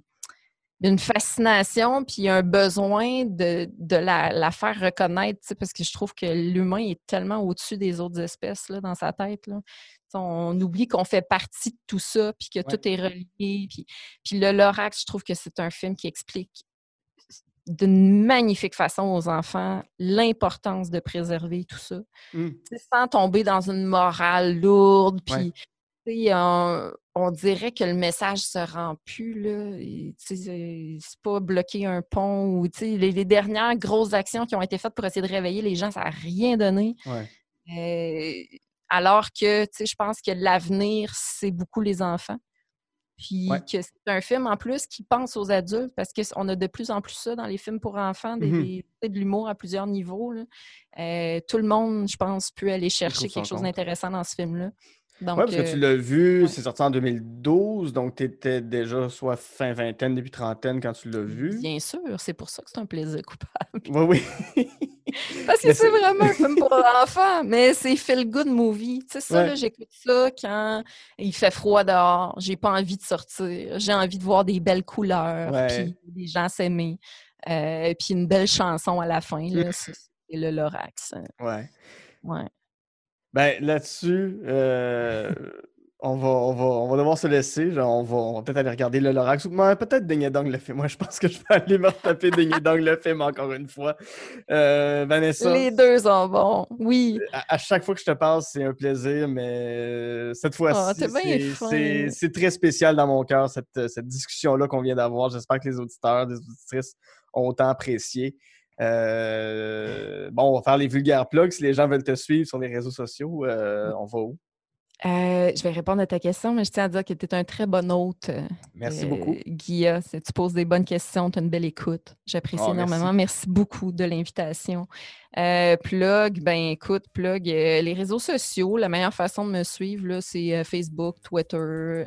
une fascination, puis un besoin de, la, faire reconnaître, parce que je trouve que l'humain est tellement au-dessus des autres espèces là, dans sa tête. On oublie qu'on fait partie de tout ça, puis que tout est relié. Puis, puis le Lorax, je trouve que c'est un film qui explique d'une magnifique façon aux enfants l'importance de préserver tout ça, mmh. sans tomber dans une morale lourde. Puis, on, dirait que le message se rend plus. C'est pas bloquer un pont ou les, les, dernières grosses actions qui ont été faites pour essayer de réveiller les gens, ça n'a rien donné. Euh, alors que je pense que l'avenir, c'est beaucoup les enfants. Puis que c'est un film en plus qui pense aux adultes parce qu'on a de plus en plus ça dans les films pour enfants, des, mmh de l'humour à plusieurs niveaux. Euh, tout le monde, je pense, peut aller chercher quelque chose d'intéressant dans ce film-là. Oui, parce que tu euh, l'as vu, c'est sorti en 2012, donc tu étais déjà soit fin vingtaine, début trentaine quand tu l'as vu. Bien sûr, c'est pour ça que c'est un plaisir coupable. Oui, oui. parce que c'est vraiment un film pour enfants, mais c'est feel good movie. Tu sais, ça, j'écoute ça quand il fait froid dehors, j'ai pas envie de sortir, j'ai envie de voir des belles couleurs, puis des gens s'aimer, euh, puis une belle chanson à la fin, c'est le Lorax. Ouais. Ouais. Ben, là-dessus, euh, on, va, on, va, on va devoir se laisser. Genre, on va, va peut-être aller regarder le Lorax. Peut-être Ding Dong le film. Moi, je pense que je vais aller me retaper Ding Dong le film encore une fois. Euh, Vanessa? Les deux sont bons. Oui. À, chaque fois que je te parle, c'est un plaisir, mais euh, cette fois-ci, oh, c'est très spécial dans mon cœur, cette, cette discussion-là qu'on vient d'avoir. J'espère que les auditeurs, les auditrices ont autant apprécié. Euh, bon, on va faire les vulgaires plugs. Si les gens veulent te suivre sur les réseaux sociaux, euh, on va où? Euh, je vais répondre à ta question, mais je tiens à dire que tu es un très bon hôte. Merci beaucoup. Guilla, tu poses des bonnes questions, tu as une belle écoute. J'apprécie ah, énormément. Merci. beaucoup de l'invitation. Euh, plug, ben écoute, plug euh, les réseaux sociaux. La meilleure façon de me suivre, là, c'est euh, Facebook, Twitter.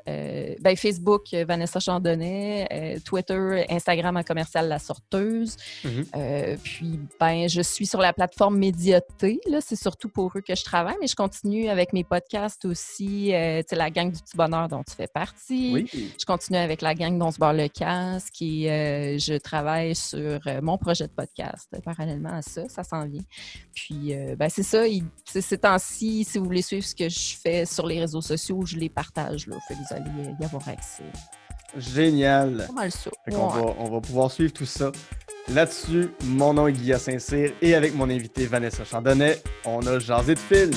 ben Facebook, Vanessa Chandonnet. Twitter, Instagram à commercial La Sorteuse. Mhm. Puis, ben, je suis sur la plateforme Médiaté. Là, c'est surtout pour eux que je travaille, mais je continue avec mes podcasts aussi. tu la gang du petit bonheur dont tu fais partie. Oui. Je continue avec la gang dont se barre le casque et je travaille sur mon projet de podcast parallèlement à ça. Ça s'en vient. Puis, euh, ben, c'est ça. il- Ces temps-ci, si vous voulez suivre ce que je fais sur les réseaux sociaux, je les partage. Là, fait que vous allez y avoir accès. Génial. Pas mal ça. Fait qu'on Ouais. va, on va pouvoir suivre tout ça. Là-dessus, mon nom est Guillaume Saint-Cyr et avec mon invité Vanessa Chandonnet, on a jasé de film.